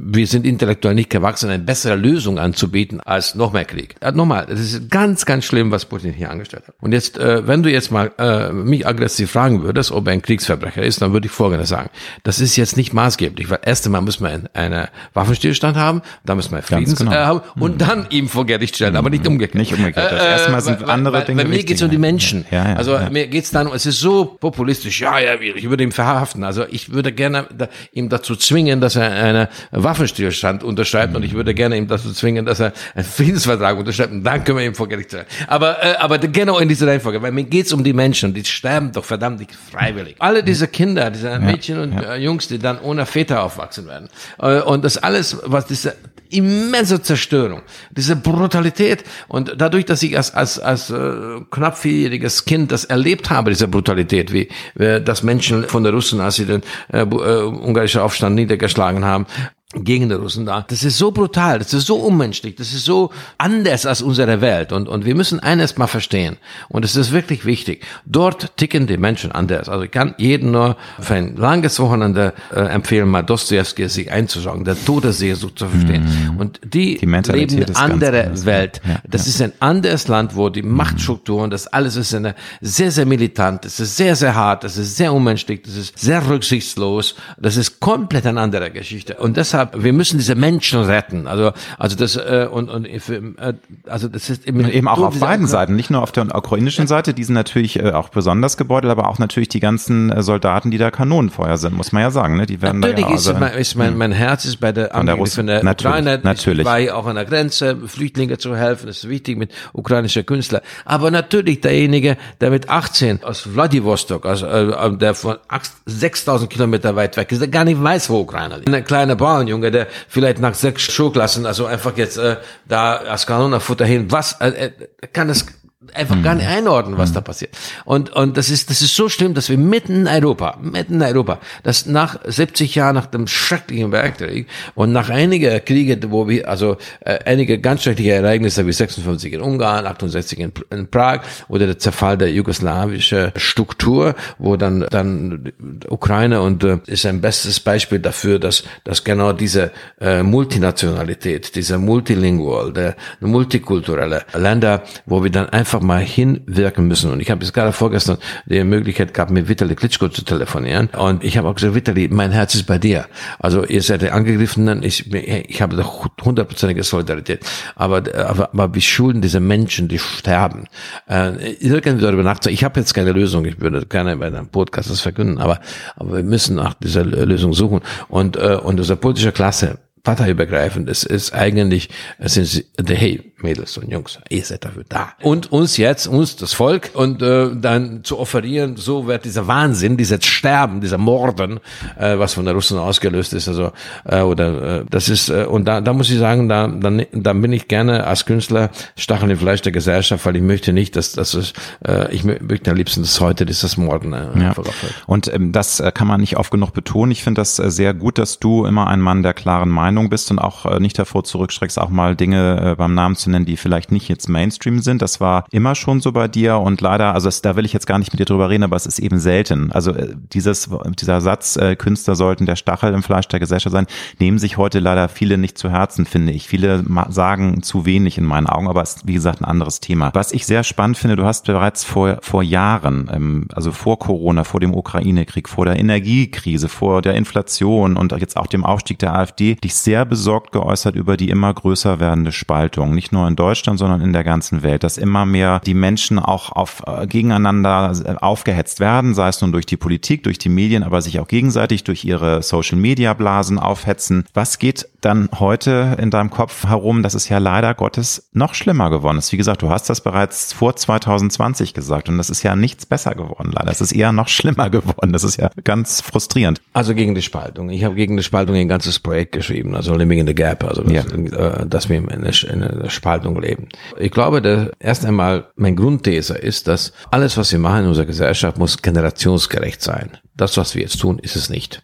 wir sind intellektuell nicht gewachsen, eine bessere Lösung anzubieten als noch mehr Krieg. Äh, nochmal, das ist ganz, ganz schlimm, was Putin hier angestellt hat. Und jetzt, äh, wenn du jetzt mal äh, mich aggressiv fragen würdest, ob er ein Kriegsverbrecher ist, dann würde ich Folgendes sagen. Das ist jetzt nicht maßgeblich, weil erst einmal muss man einen Waffenstillstand haben, dann muss man Friedens genau. äh, haben und mhm. dann ihm vor Gericht stellen, mhm. aber nicht umgekehrt. Nicht umgekehrt. Das äh, erstmal sind weil, andere weil, Dinge Bei mir geht es um die Menschen. Ja, ja, also ja. mir geht es dann, es ist so populistisch, ja, ja, ich würde ihn verhaften. Also ich würde gerne da, ihm dazu zwingen, dass er einen Waffenstillstand unterschreibt mhm. und ich würde gerne ihm dazu zwingen, dass er einen Friedensvertrag unterschreibt und dann können wir ihm vor Gericht stellen. Aber, äh, aber genau in dieser Reihenfolge, weil mir geht's um die Menschen, die sterben doch verdammt nicht freiwillig. Alle diese Kinder, diese Mädchen und ja. Jungs, die dann ohne Väter aufwachsen werden. Äh, und das alles, was diese immense Zerstörung, diese Brutalität und dadurch, dass ich als, als, als äh, knapp vierjähriges Kind das erlebt habe, diese Brutalität, wie, wie dass Menschen von der Russen, als sie den äh, äh, ungarischen Aufstand niedergeschlagen haben, gegen die Russen da. Das ist so brutal, das ist so unmenschlich, das ist so anders als unsere Welt. Und, und wir müssen eines mal verstehen. Und es ist wirklich wichtig. Dort ticken die Menschen anders. Also ich kann jeden nur für ein langes Wochenende äh, empfehlen, mal Dostoevsky sich einzuschauen, der Todessehnsucht zu verstehen. Mhm. Und die, die leben eine andere Welt. Ja, das ja. ist ein anderes Land, wo die mhm. Machtstrukturen, das alles ist eine sehr, sehr militant, das ist sehr, sehr hart, das ist sehr unmenschlich, das ist sehr rücksichtslos, das ist komplett eine andere Geschichte. Und deshalb deshalb, wir müssen diese Menschen retten. Also, also das äh, und und äh, also das ist eben, eben auch auf beiden Seiten, nicht nur auf der ukrainischen Seite, die sind natürlich äh, auch besonders gebeutelt, aber auch natürlich die ganzen äh, Soldaten, die da Kanonenfeuer sind, muss man ja sagen, ne? Die werden natürlich da ja, ist, also, mein, ist mein, mein Herz ist bei der Armee der, von der natürlich, Ukraine, natürlich. war auch an der Grenze, Flüchtlinge zu helfen, das ist wichtig mit ukrainischen Künstlern. Aber natürlich derjenige, der mit 18 aus Vladivostok, also, äh, der von 6000 Kilometer weit weg ist, der gar nicht weiß, wo Ukraine liegt. Ein kleiner Bauernjunge, der vielleicht nach sechs Schulklassen, also einfach jetzt äh, da als Kanonenfutter hin, was äh, äh kann es einfach gar nicht mhm. einordnen, was mhm. da passiert. Und, und das ist, das ist so schlimm, dass wir mitten in Europa, mitten in Europa, dass nach 70 Jahren nach dem schrecklichen Bergkrieg und nach einiger Kriege, wo wir, also äh, einige ganz schreckliche Ereignisse wie 56 in Ungarn, 68 in, in Prag oder der Zerfall der jugoslawischen Struktur, wo dann, dann Ukraine und äh, ist ein bestes Beispiel dafür, dass, dass genau diese äh, Multinationalität, dieser Multilingual, der multikulturelle Länder, wo wir dann einfach mal hinwirken müssen. Und ich habe jetzt gerade vorgestern die Möglichkeit gehabt, mit Vitali Klitschko zu telefonieren. Und ich habe auch gesagt, Vitali, mein Herz ist bei dir. Also ihr seid die Angegriffenen. Ich, ich habe da hundertprozentige Solidarität. Aber, aber, aber wir schulden diese Menschen, die sterben. Äh, irgendwie darüber nachzudenken. Ich habe jetzt keine Lösung. Ich würde gerne bei einem Podcast das verkünden. Aber, aber wir müssen nach dieser Lösung suchen. Und, äh, und unsere politische Klasse parteiübergreifend. Es ist eigentlich, es sind, hey, Mädels und Jungs, ihr seid dafür da. Und uns jetzt, uns das Volk, und äh, dann zu offerieren, so wird dieser Wahnsinn, dieses Sterben, dieser Morden, äh, was von der Russen ausgelöst ist, also äh, oder äh, das ist äh, und da, da muss ich sagen, da dann, dann bin ich gerne als Künstler Stachel im Fleisch der Gesellschaft, weil ich möchte nicht, dass dass es, äh, ich möchte am liebsten, dass heute dieses Morden äh, ja. Und ähm, das äh, kann man nicht oft genug betonen. Ich finde das äh, sehr gut, dass du immer ein Mann der klaren Meinung bist und auch äh, nicht davor zurückschreckst, auch mal Dinge äh, beim Namen zu nennen, die vielleicht nicht jetzt Mainstream sind. Das war immer schon so bei dir und leider, also es, da will ich jetzt gar nicht mit dir drüber reden, aber es ist eben selten. Also äh, dieses, dieser Satz, äh, Künstler sollten der Stachel im Fleisch der Gesellschaft sein, nehmen sich heute leider viele nicht zu Herzen, finde ich. Viele sagen zu wenig in meinen Augen, aber es ist wie gesagt ein anderes Thema. Was ich sehr spannend finde, du hast bereits vor, vor Jahren, ähm, also vor Corona, vor dem Ukraine-Krieg, vor der Energiekrise, vor der Inflation und jetzt auch dem Aufstieg der AfD, dich sehr besorgt geäußert über die immer größer werdende Spaltung, nicht nur in Deutschland, sondern in der ganzen Welt, dass immer mehr die Menschen auch auf, äh, gegeneinander äh, aufgehetzt werden, sei es nun durch die Politik, durch die Medien, aber sich auch gegenseitig durch ihre Social-Media-Blasen aufhetzen. Was geht dann heute in deinem Kopf herum, dass es ja leider Gottes noch schlimmer geworden ist? Wie gesagt, du hast das bereits vor 2020 gesagt und das ist ja nichts besser geworden, leider. Es ist eher noch schlimmer geworden. Das ist ja ganz frustrierend. Also gegen die Spaltung. Ich habe gegen die Spaltung ein ganzes Projekt geschrieben, also Living in the Gap, also das, ja. äh, dass wir in einer Spaltung leben. Ich glaube, der, erst einmal mein Grundthese ist, dass alles, was wir machen in unserer Gesellschaft, muss generationsgerecht sein. Das, was wir jetzt tun, ist es nicht.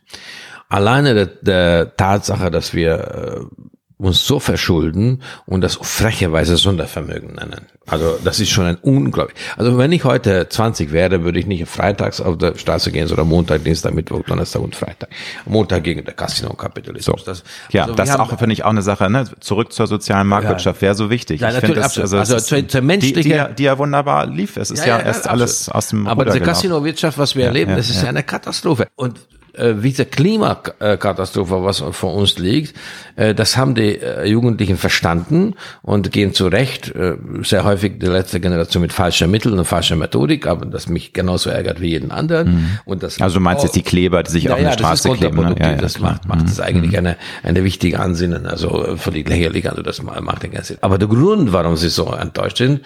Alleine der, der Tatsache, dass wir äh, uns so verschulden und das frecherweise Sondervermögen nennen. Also das ist schon ein unglaublich. Also wenn ich heute 20 wäre, würde ich nicht freitags auf der Straße gehen, sondern Montag, Dienstag, Mittwoch, Donnerstag und Freitag. Montag gegen der Casino-Kapitalismus. So. Das, ja, also das ist auch, finde ich, auch eine Sache. Ne? Zurück zur sozialen Marktwirtschaft ja. wäre so wichtig. Ja, ich natürlich, das, also, also zur, zur menschliche, die, die, die, ja wunderbar lief. Es ist ja, ja, ja erst alles aus dem Aber diese Casino-Wirtschaft, was wir erleben, das ist ja eine Katastrophe. Und äh, diese Klimakatastrophe, was vor uns liegt, äh, das haben die äh, Jugendlichen verstanden und gehen zu Recht, sehr häufig die letzte Generation mit falschen Mitteln und falscher Methodik, aber das mich genauso ärgert wie jeden anderen. Mhm. Und das also du meinst jetzt die Kleber, die sich ja, auf der Straße kleben? Ne? Ja, ja, das klar. macht, macht mhm. das eigentlich eine, eine wichtige Ansinnen, also völlig lächerlich, also das macht den ganzen Sinn. Aber der Grund, warum sie so enttäuscht sind,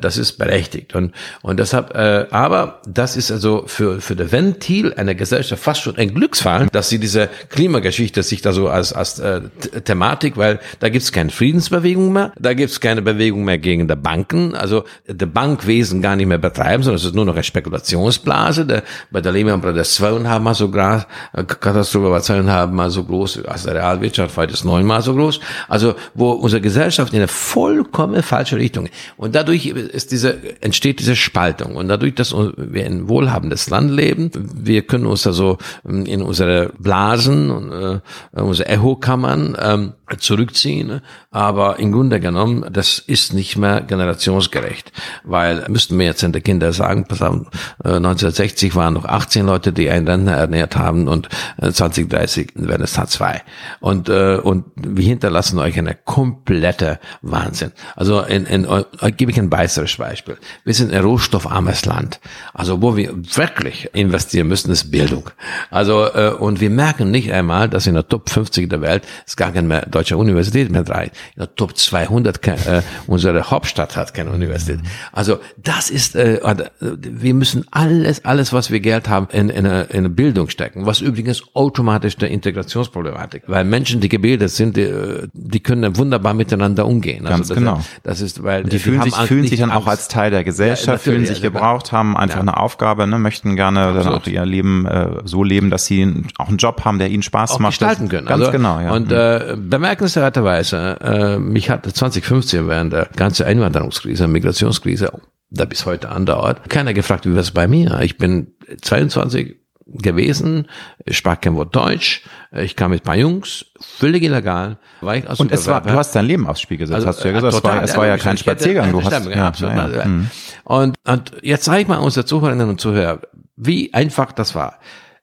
das ist berechtigt. Und, und deshalb, aber das ist also für, für das Ventil einer Gesellschaft fast schon ein ein Glücksfall, dass sie diese Klimageschichte sich da so als, als äh, Thematik, weil da gibt's keine Friedensbewegung mehr, da gibt's keine Bewegung mehr gegen die Banken, also der Bankwesen gar nicht mehr betreiben, sondern es ist nur noch eine Spekulationsblase. Der, bei der Lehman Brothers zweieinhalb Mal so groß, äh, Katastrophe war zweieinhalb Mal so groß als der Realwirtschaft, heute ist neunmal so groß. Also wo unsere Gesellschaft in eine vollkommen falsche Richtung. Und dadurch ist diese, entsteht diese Spaltung. Und dadurch, dass wir in wohlhabendes Land leben, wir können uns also ähm, in unsere Blasen und äh, unsere Echokammern ähm, zurückziehen. Aber im Grunde genommen, das ist nicht mehr generationsgerecht, weil müssten wir jetzt den Kindern sagen, pass auf, 1960 äh, waren noch 18 Leute, die einen Rentner ernährt haben und 2030 äh, werden es dann zwei. Und, äh, und wir hinterlassen euch eine komplette Wahnsinn. Also in, in, in, gebe ich ein weiteres Beispiel. Wir sind ein rohstoffarmes Land. Also wo wir wirklich investieren müssen, ist Bildung. Also äh, und wir merken nicht einmal, dass in der Top 50 der Welt es gar keine mehr deutsche Universität mehr drei. In der Top 200 äh, unsere Hauptstadt hat keine Universität. Also das ist, äh, wir müssen alles, alles, was wir Geld haben, in, in, eine, in eine Bildung stecken. Was übrigens automatisch der Integrationsproblematik, weil Menschen, die gebildet sind, die, die können wunderbar miteinander umgehen. Also Ganz das, genau. Das ist, weil und die fühlen sich, fühlen sich dann auch als Teil der Gesellschaft, ja, fühlen sich ja, gebraucht, haben einfach ja. eine Aufgabe, ne, möchten gerne dann auch ihr Leben äh, so leben, dass sie auch einen Job haben, der ihnen Spaß auch macht. gestalten können. Ganz also, genau, ja. Und mhm. äh, bemerkenswerterweise, äh, mich hat 2015 während der ganzen Einwanderungskrise, Migrationskrise, da bis heute andauert, keiner gefragt, wie war es bei mir. Ich bin 22 gewesen, ich sprach kein Wort Deutsch, ich kam mit ein paar Jungs, völlig illegal. War ich also und es war, du hast dein Leben aufs Spiel gesetzt, also, hast du ja gesagt, es war, es war ja kein Spaziergang, du hast, ja, ja, ja. Mhm. Und, und jetzt sage ich mal unsere Zuhörerinnen und Zuhörer, wie einfach das war.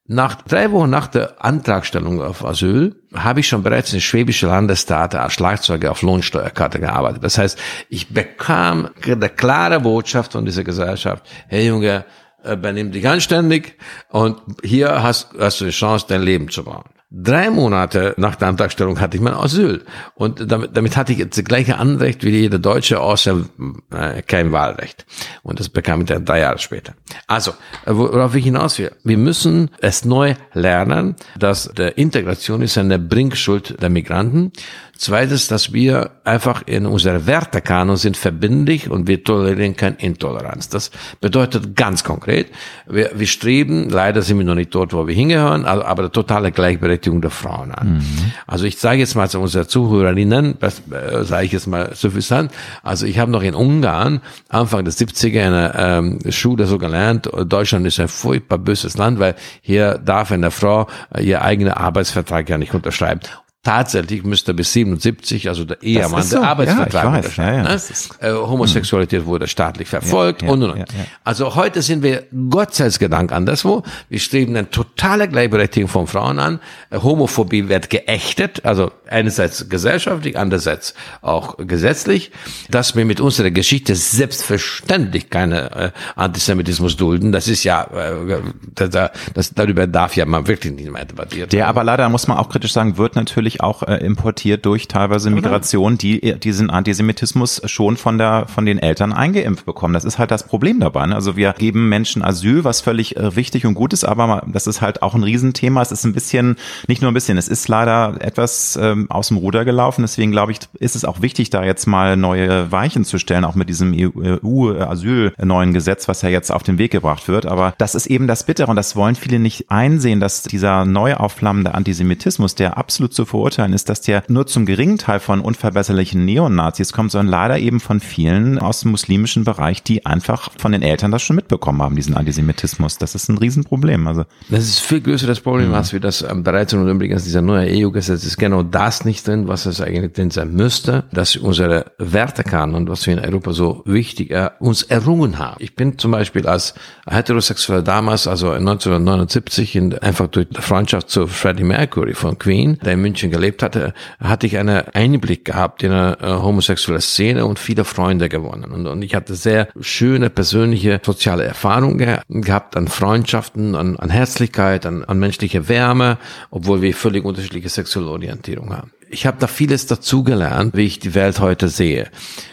Nach drei Wochen nach der Antragstellung auf Asyl habe ich schon bereits in Schwäbische Landestate als Schlagzeuger auf Lohnsteuerkarte gearbeitet. Das heißt, ich bekam eine klare Botschaft von dieser Gesellschaft, hey Junge, äh, benimm dich anständig und hier hast, hast du die Chance, dein Leben zu bauen. Drei Monate nach der Antragstellung hatte ich mein Asyl. Und damit, damit hatte ich jetzt das gleiche Anrecht wie jeder Deutsche, außer äh, kein Wahlrecht. Und das bekam ich dann drei Jahre später. Also, worauf ich hinaus will. Wir müssen es neu lernen, dass der Integration ist eine Bringschuld der Migranten. Zweites, dass wir einfach in unserer Wertekanon sind verbindlich und wir tolerieren keine Intoleranz. Das bedeutet ganz konkret, wir, wir streben, leider sind wir noch nicht dort, wo wir hingehören, aber, aber totale Gleichberechtigung der Frauen an. Mhm. Also ich sage jetzt mal zu unseren Zuhörerinnen, das äh, sage ich jetzt mal suffisant, also ich habe noch in Ungarn Anfang des 70er in einer ähm, Schule so gelernt, Deutschland ist ein furchtbar böses Land, weil hier darf eine Frau äh, ihr eigener Arbeitsvertrag ja nicht unterschreiben tatsächlich müsste bis 77, also der Ehemann, so. der Arbeitsvertrag ja, ja, ja, ne? äh, Homosexualität mhm. wurde staatlich verfolgt und und und. Also heute sind wir Gott sei Dank anderswo. Wir streben eine totale Gleichberechtigung von Frauen an. Homophobie wird geächtet, also einerseits gesellschaftlich, andererseits auch gesetzlich, dass wir mit unserer Geschichte selbstverständlich keine äh, Antisemitismus dulden. Das ist ja, äh, das, das, darüber darf ja man wirklich nicht mehr debattieren. Der aber leider, muss man auch kritisch sagen, wird natürlich auch äh, importiert durch teilweise Migration, die äh, diesen Antisemitismus schon von der von den Eltern eingeimpft bekommen. Das ist halt das Problem dabei. Ne? Also wir geben Menschen Asyl, was völlig äh, wichtig und gut ist, aber das ist halt auch ein Riesenthema. Es ist ein bisschen, nicht nur ein bisschen, es ist leider etwas ähm, aus dem Ruder gelaufen. Deswegen glaube ich, ist es auch wichtig, da jetzt mal neue Weichen zu stellen, auch mit diesem EU-Asyl äh, neuen Gesetz, was ja jetzt auf den Weg gebracht wird. Aber das ist eben das Bittere und das wollen viele nicht einsehen, dass dieser neu aufflammende Antisemitismus, der absolut zuvor verurteilen, ist, dass der nur zum geringen Teil von unverbesserlichen Neonazis kommt, sondern leider eben von vielen aus dem muslimischen Bereich, die einfach von den Eltern das schon mitbekommen haben, diesen Antisemitismus. Das ist ein Riesenproblem. Also das ist viel größeres Problem, mhm. als wir das ähm, 13 und übrigens dieser neue EU-Gesetz ist genau das nicht drin, was es eigentlich drin sein müsste, dass unsere und was wir in Europa so wichtig äh, uns errungen haben. Ich bin zum Beispiel als heterosexuell damals, also 1979, in, einfach durch Freundschaft zu Freddie Mercury von Queen, der in München gelebt hatte, hatte ich einen Einblick gehabt in eine äh, homosexuelle Szene und viele Freunde gewonnen. Und, und ich hatte sehr schöne persönliche soziale Erfahrungen ge gehabt an Freundschaften, an, an Herzlichkeit, an, an menschliche Wärme, obwohl wir völlig unterschiedliche sexuelle Orientierung ich habe da vieles dazugelernt, wie ich die Welt heute sehe.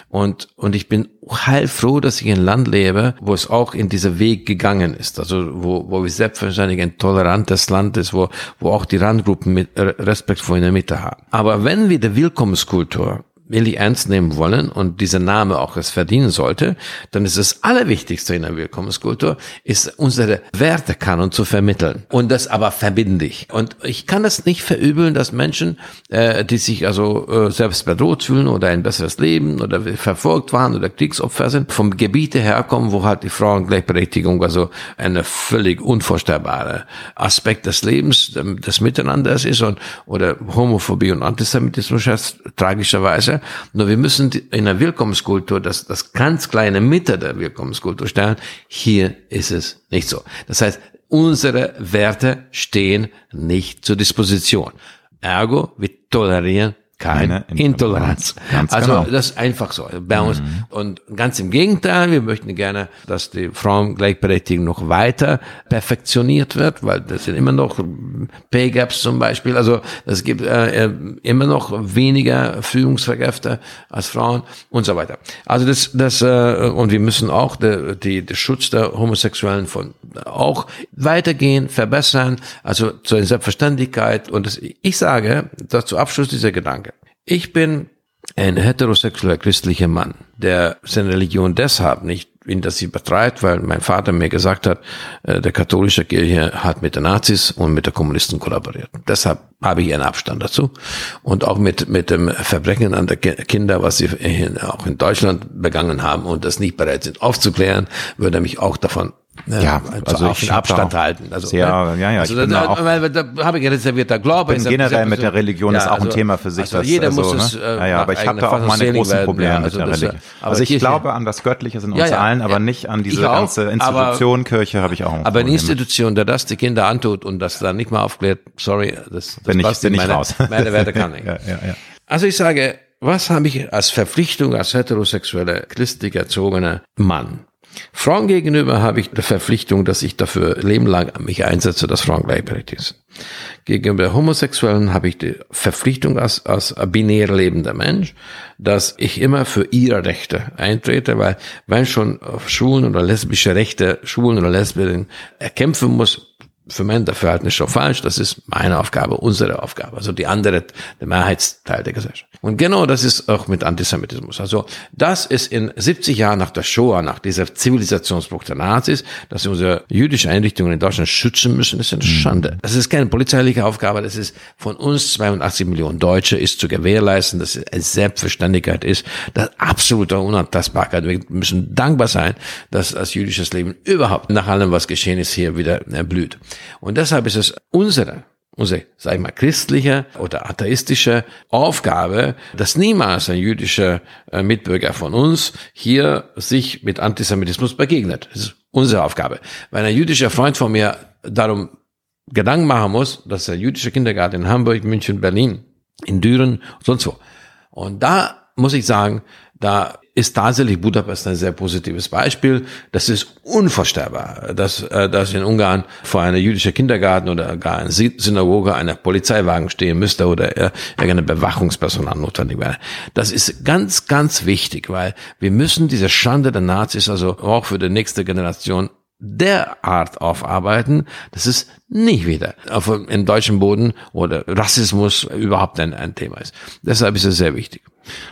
Und, und ich bin heilfroh, dass ich in einem Land lebe, wo es auch in dieser Weg gegangen ist. Also wo, wo wir selbstverständlich ein tolerantes Land ist, wo, wo auch die Randgruppen mit Respekt vor in der Mitte haben. Aber wenn wir die Willkommenskultur wirklich ernst nehmen wollen und dieser Name auch es verdienen sollte, dann ist das Allerwichtigste in der Willkommenskultur, ist unsere Wertekanon zu vermitteln und das aber verbindlich. Und ich kann das nicht verübeln, dass Menschen, äh, die sich also äh, selbst bedroht fühlen oder ein besseres Leben oder verfolgt waren oder Kriegsopfer sind, vom Gebiete herkommen, wo halt die Frauengleichberechtigung also eine völlig unvorstellbare Aspekt des Lebens, des Miteinanders ist und oder Homophobie und Antisemitismus tragischerweise nur wir müssen in der Willkommenskultur das, das ganz kleine Mitte der Willkommenskultur stellen. Hier ist es nicht so. Das heißt, unsere Werte stehen nicht zur Disposition. Ergo, wir tolerieren keine Intoleranz. Ganz also genau. das ist einfach so bei uns. Mhm. Und ganz im Gegenteil, wir möchten gerne, dass die Frauengleichberechtigung noch weiter perfektioniert wird, weil das sind immer noch Pay Gaps zum Beispiel. Also es gibt äh, äh, immer noch weniger Führungskräfte als Frauen und so weiter. Also das, das äh, und wir müssen auch der die, der Schutz der Homosexuellen von auch weitergehen, verbessern, also zur Selbstverständlichkeit. Und das, ich sage, dass zu Abschluss dieser Gedanke. Ich bin ein heterosexueller christlicher Mann, der seine Religion deshalb nicht in das sie betreibt, weil mein Vater mir gesagt hat, äh, der katholische Kirche hat mit den Nazis und mit den Kommunisten kollaboriert. Deshalb habe ich einen Abstand dazu. Und auch mit, mit dem Verbrechen an der Kinder, was sie auch in Deutschland begangen haben und das nicht bereit sind aufzuklären, würde mich auch davon ja, also ich Abstand halten. Also, sehr, ja, ja, also da, da, auch, da habe ich reservierter Glaube. Bin generell mit der Religion ja, ist auch also, ein Thema für sich. Also das, jeder also, muss es. Äh, ja, ja, aber ich habe da auch meine großen Probleme mit also der Religion. Also ich Kirche, glaube an das Göttliche in uns allen, aber nicht an diese ganze Institution aber, Kirche habe ich auch. Aber eine Institution, der das die Kinder antut und das dann nicht mal aufklärt, sorry, das, das bin ich, bin ich raus. (laughs) Meine Werte kann ich. (laughs) Also ich sage, was habe ich als Verpflichtung als heterosexuelle, christlich erzogener Mann? Frauen gegenüber habe ich die Verpflichtung, dass ich dafür Leben lang mich einsetze, dass Frauen gleichberechtigt sind. Gegenüber Homosexuellen habe ich die Verpflichtung als, als binär lebender Mensch, dass ich immer für ihre Rechte eintrete, weil wenn schon Schwulen oder lesbische Rechte Schwulen oder Lesbinnen erkämpfen muss, für mein Verhältnis schon falsch. Das ist meine Aufgabe, unsere Aufgabe. Also die andere, der Mehrheitsteil der Gesellschaft. Und genau das ist auch mit Antisemitismus. Also das ist in 70 Jahren nach der Shoah, nach dieser Zivilisationsbruch der Nazis, dass wir unsere jüdische Einrichtungen in Deutschland schützen müssen, ist eine mhm. Schande. Das ist keine polizeiliche Aufgabe. Das ist von uns 82 Millionen Deutsche ist zu gewährleisten, dass es eine Selbstverständlichkeit ist, das absolute Unantastbarkeit. Wir müssen dankbar sein, dass das jüdisches Leben überhaupt nach allem, was geschehen ist, hier wieder blüht. Und deshalb ist es unsere unsere, sag ich mal, christliche oder atheistische Aufgabe, dass niemals ein jüdischer äh, Mitbürger von uns hier sich mit Antisemitismus begegnet. Das ist unsere Aufgabe. Weil ein jüdischer Freund von mir darum Gedanken machen muss, dass der jüdische Kindergarten in Hamburg, München, Berlin, in Düren, sonst wo. Und da muss ich sagen, da ist tatsächlich Budapest ein sehr positives Beispiel. Das ist unvorstellbar, dass, äh, dass in Ungarn vor einer jüdischen Kindergarten oder gar einer Synagoge einer Polizeiwagen stehen müsste oder äh, irgendeine Bewachungspersonal notwendig wäre. Das ist ganz, ganz wichtig, weil wir müssen diese Schande der Nazis also auch für die nächste Generation derart aufarbeiten, dass es nicht wieder auf dem deutschen Boden oder Rassismus überhaupt ein, ein Thema ist. Deshalb ist es sehr wichtig.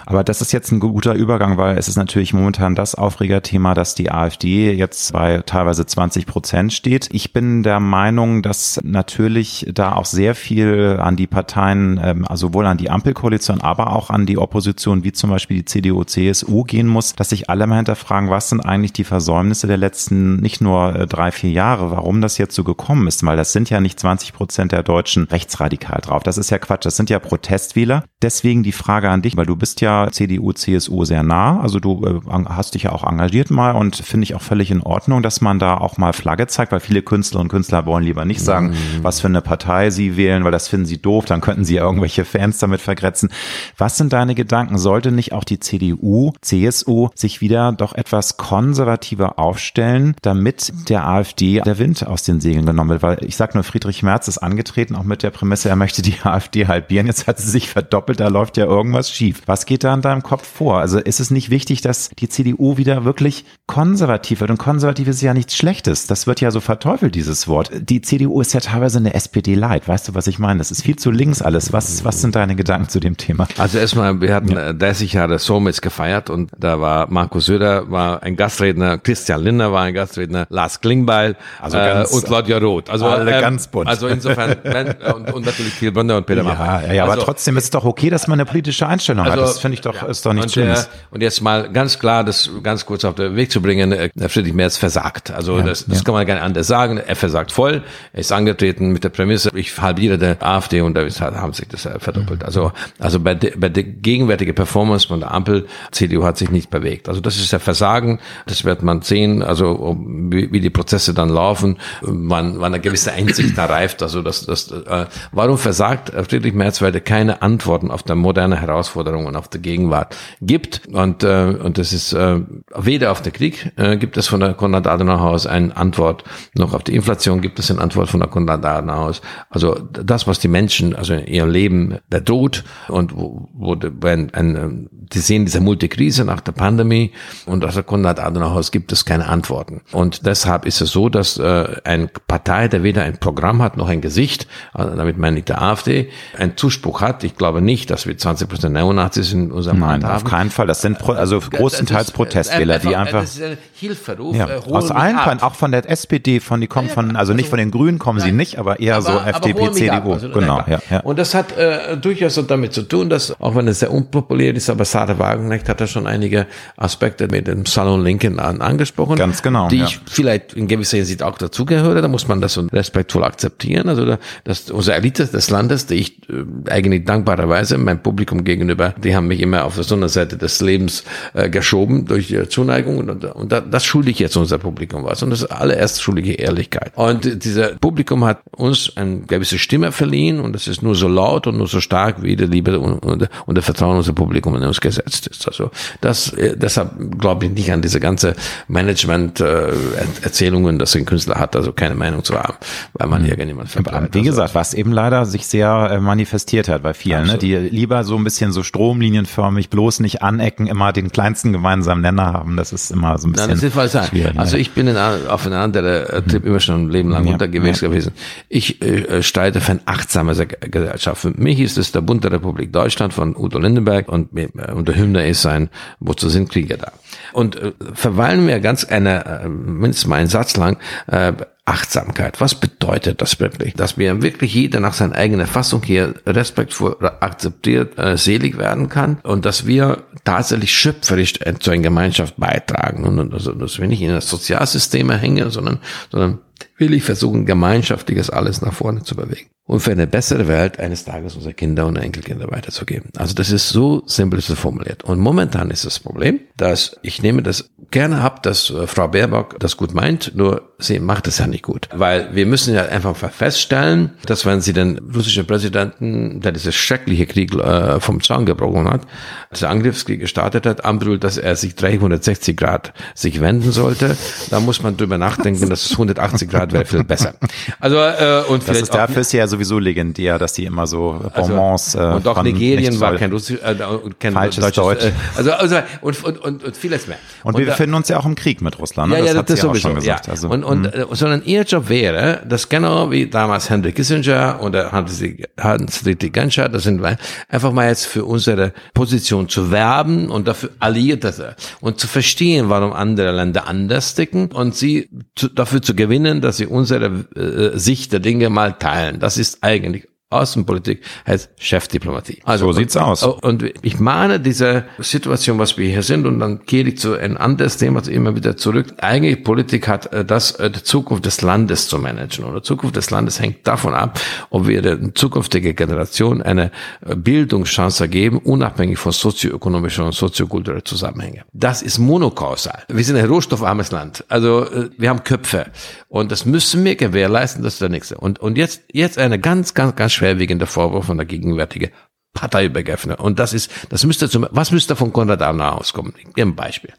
Aber das ist jetzt ein guter Übergang, weil es ist natürlich momentan das Aufregerthema, dass die AfD jetzt bei teilweise 20 Prozent steht. Ich bin der Meinung, dass natürlich da auch sehr viel an die Parteien, ähm, also sowohl an die Ampelkoalition, aber auch an die Opposition, wie zum Beispiel die CDU, CSU gehen muss, dass sich alle mal hinterfragen, was sind eigentlich die Versäumnisse der letzten nicht nur äh, drei, vier Jahre, warum das jetzt so gekommen ist, weil das sind ja nicht 20 Prozent der Deutschen rechtsradikal drauf. Das ist ja Quatsch, das sind ja Protestwähler. Deswegen die Frage an dich, weil du bist ja CDU, CSU sehr nah. Also du äh, hast dich ja auch engagiert mal und finde ich auch völlig in Ordnung, dass man da auch mal Flagge zeigt, weil viele Künstlerinnen und Künstler wollen lieber nicht sagen, mhm. was für eine Partei sie wählen, weil das finden sie doof, dann könnten sie ja irgendwelche Fans damit vergrätzen. Was sind deine Gedanken? Sollte nicht auch die CDU, CSU sich wieder doch etwas konservativer aufstellen, damit der AfD der Wind aus den Segeln genommen wird? Weil ich sag nur, Friedrich Merz ist angetreten, auch mit der Prämisse, er möchte die (laughs) AfD halbieren. Jetzt hat sie sich verdoppelt, da läuft ja irgendwas schief. Was geht da in deinem Kopf vor? Also ist es nicht wichtig, dass die CDU wieder wirklich konservativ wird? Und konservativ ist ja nichts Schlechtes. Das wird ja so verteufelt, dieses Wort. Die CDU ist ja teilweise eine SPD-Light. Weißt du, was ich meine? Das ist viel zu links alles. Was, was sind deine Gedanken zu dem Thema? Also erstmal, wir hatten ja. 30 Jahre Somits gefeiert und da war Markus Söder war ein Gastredner, Christian Lindner war ein Gastredner, Lars Klingbeil also äh, und Claudia Roth. Also alle ähm, ganz bunt. Also insofern (laughs) wenn, und, und natürlich Thiel Bründer und Peter Ja, ja, ja also, aber trotzdem ist es doch okay, dass man eine politische Einstellung also, hat. Das finde ich doch, ja. ist doch nicht und, Schlimmes. Äh, und jetzt mal ganz klar, das ganz kurz auf den Weg zu bringen, äh, Friedrich Merz versagt. Also ja, das, das ja. kann man gar nicht anders sagen. Er versagt voll. Er ist angetreten mit der Prämisse, ich halbiere der AfD und da haben sich das verdoppelt. Mhm. Also, also bei, de, bei der gegenwärtigen Performance von der Ampel, CDU hat sich nicht bewegt. Also das ist der Versagen. Das wird man sehen, also wie, wie die Prozesse dann laufen, wann, wann eine gewisse Einsicht da reift. Also das, das, äh, warum versagt Friedrich Merz, weil er keine Antworten auf der moderne Herausforderungen, auf der Gegenwart gibt. Und, äh, und das ist äh, weder auf den Krieg äh, gibt es von der Konrad-Adenauer-Haus eine Antwort, noch auf die Inflation gibt es eine Antwort von der Konrad-Adenauer-Haus. Also das, was die Menschen also ihrem Leben bedroht und wo, wo wenn ein, die sehen diese Multikrise nach der Pandemie und aus der Konrad-Adenauer-Haus gibt es keine Antworten. Und deshalb ist es so, dass äh, eine Partei, der weder ein Programm hat noch ein Gesicht, also damit meine ich der AfD, einen Zuspruch hat. Ich glaube nicht, dass wir 20 Prozent Neonazis in unserem Land haben. auf keinen Fall. Das sind Pro also größtenteils Protestwähler, die einfach. Das ist ein Hilferuf. Ja, äh, aus allen Fällen, auch von der SPD, von die kommen von, also nicht von den Grünen kommen Nein. sie nicht, aber eher aber, so FDP, CDU. Also, genau, ja, ja. Und das hat äh, durchaus damit zu tun, dass auch wenn es sehr unpopulär ist, aber Sade Wagenknecht hat da schon einige Aspekte mit dem Salon Lincoln an, angesprochen. Ganz genau. Die ja. ich vielleicht in gewisser Hinsicht auch dazugehöre. Da muss man das respektvoll akzeptieren. Also da, dass unsere Elite des Landes, die ich äh, eigentlich dankbarerweise mein Publikum gegenüber, die haben mich immer auf der Sonnenseite des Lebens äh, geschoben durch äh, Zuneigung und, und da, das schulde ich jetzt unser Publikum was. Und das allererst schuldige Ehrlichkeit. Und dieser Publikum hat uns eine gewisse Stimme verliehen und das ist nur so laut und nur so stark, wie der Liebe und, und, und der Vertrauen unser Publikum in uns gesetzt ist. Also das, äh, deshalb glaube ich nicht an diese ganze Management-Erzählungen, äh, dass ein Künstler hat, also keine Meinung zu haben, weil man mhm. irgendjemand vertreibt. Wie gesagt, was eben leider sich sehr äh, manifestiert hat bei vielen, ne? die lieber so ein bisschen so stromlinienförmig, bloß nicht anecken, immer den kleinsten gemeinsamen Nenner haben. Das ist immer so ein bisschen. Nein, das ist schwierig. Also ich bin in, auf einer anderen Trip immer schon ein Leben lang ja, unterwegs ja. gewesen. Ich äh, streite für eine achtsame Gesellschaft. Für mich ist es der Bund der Republik Deutschland von Udo Lindenberg und, und der Hymne ist sein, wozu sind Kriege da? Und äh, verweilen wir ganz eine, äh, mindestens mal einen Satz lang, äh, Achtsamkeit. Was bedeutet das wirklich? Dass wir wirklich jeder nach seiner eigenen Fassung hier respektvoll akzeptiert, äh, selig werden kann und dass wir tatsächlich schöpferisch zu einer Gemeinschaft beitragen und also, dass wir nicht in das Sozialsystem hängen, sondern, sondern will ich versuchen, gemeinschaftliches alles nach vorne zu bewegen und für eine bessere Welt eines Tages unsere Kinder und Enkelkinder weiterzugeben. Also das ist so simpel so formuliert. Und momentan ist das Problem, dass ich nehme das gerne ab, dass äh, Frau Baerbock das gut meint, nur sie macht es ja nicht gut. Weil wir müssen ja einfach feststellen, dass wenn sie den russischen Präsidenten, der dieses schreckliche Krieg äh, vom Zaun gebrochen hat, dieser Angriffskrieg gestartet hat, anbrüllt, dass er sich 360 Grad sich wenden sollte, da muss man drüber nachdenken, dass es (laughs) 180 Grad wäre viel besser. Also äh, und das ist dafür ist ja sowieso legendär, dass die immer so Bonbons also, äh, und auch Nigerien war kein Russisch, äh, kein falsch Deutsch, Deutsch. Äh, also, also und, und, und, und vieles mehr. Und, und wir befinden uns ja auch im Krieg mit Russland. Ne? Ja, ja, das, das, das sowieso. Auch schon gesagt. Ja. Also, und, und, mh. Äh, sondern ihr Job wäre, das genau wie damals Henry Kissinger oder Hans-Dietrich Genscher, das sind einfach mal jetzt für unsere Position zu werben und dafür Alliierte und zu verstehen, warum andere Länder anders ticken und sie zu, dafür zu gewinnen, dass sie unsere äh, Sicht der Dinge mal teilen. Das ist eigentlich Außenpolitik heißt Chefdiplomatie. Also, so sieht's aus. Und ich mahne diese Situation, was wir hier sind, und dann gehe ich zu ein anderes Thema immer wieder zurück. Eigentlich Politik hat äh, das, äh, die Zukunft des Landes zu managen. Und die Zukunft des Landes hängt davon ab, ob wir der zukünftigen Generation eine äh, Bildungschance geben, unabhängig von sozioökonomischen und soziokulturellen Zusammenhängen. Das ist monokausal. Wir sind ein rohstoffarmes Land. Also wir haben Köpfe. Und das müssen wir gewährleisten, das ist der nächste. Und, und jetzt, jetzt eine ganz, ganz, ganz schwerwiegender Vorwurf von der gegenwärtigen Parteiübergreifender. Und das ist, das müsste zum, was müsste von Konrad Adenauer auskommen? Im Beispiel.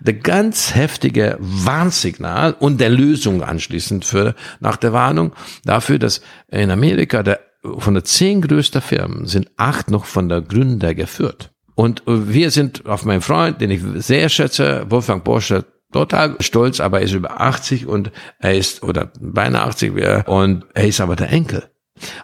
Der ganz heftige Warnsignal und der Lösung anschließend für, nach der Warnung dafür, dass in Amerika der, von der zehn größter Firmen sind acht noch von der Gründer geführt. Und wir sind auf meinen Freund, den ich sehr schätze, Wolfgang Borsche, total stolz, aber er ist über 80 und er ist, oder beinahe 80 und er ist aber der Enkel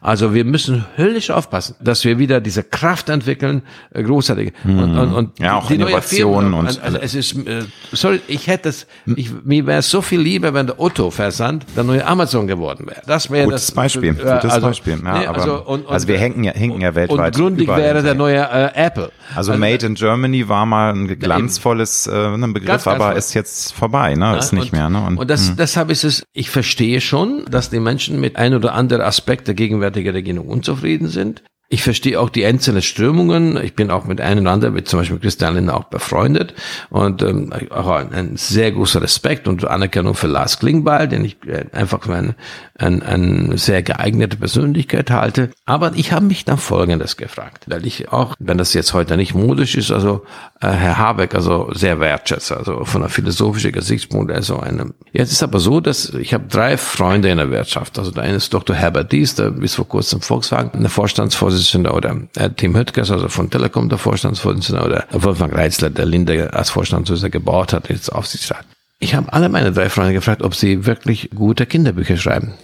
also wir müssen höllisch aufpassen, dass wir wieder diese Kraft entwickeln, äh, großartig. Hm. Und, und, und ja, auch Innovationen und also, also es ist, äh, sorry, ich hätte es, ich, mir wäre es so viel lieber, wenn der Otto Versand der neue Amazon geworden wäre. Das wäre das Beispiel. Äh, gutes also, Beispiel. Ja, nee, aber, also, und, und, also wir hängen ja, hinken ja weltweit. Und gründig wäre der neue äh, Apple. Also, also, Made in Germany war mal ein glanzvolles äh, ein Begriff, ganz, ganz aber voll. ist jetzt vorbei, ne? ist nicht mehr. Ne? Und, und das, hm. deshalb ist es, ich verstehe schon, dass die Menschen mit ein oder anderen Aspekt der gegenwärtigen Regierung unzufrieden sind. Ich verstehe auch die einzelnen Strömungen. Ich bin auch mit einem oder anderen, mit zum Beispiel Christian Lindner, auch befreundet und ähm, auch ein, ein, sehr großer Respekt und Anerkennung für Lars Klingbeil, den ich äh, einfach für eine, ein, eine sehr geeignete Persönlichkeit halte. Aber ich habe mich dann Folgendes gefragt, weil ich auch, wenn das jetzt heute nicht modisch ist, also äh, Herr Habeck also sehr wertschätze, also von der philosophischen Gesichtspunkt, also eine. Jetzt ist aber so, dass ich habe drei Freunde in der Wirtschaft. Also der eine ist Dr. Herbert Dies, der bis vor kurzem Volkswagen, der Vorstandsvorsitzende Vorstandsvorsitzender oder äh, Tim Höttges, also von Telekom der Vorstandsvorsitzende oder Wolfgang Reitzler, der Linde als Vorstandsvorsitzender gebaut hat, jetzt Aufsichtsrat. Ich habe alle meine drei Freunde gefragt, ob sie wirklich gute Kinderbücher schreiben.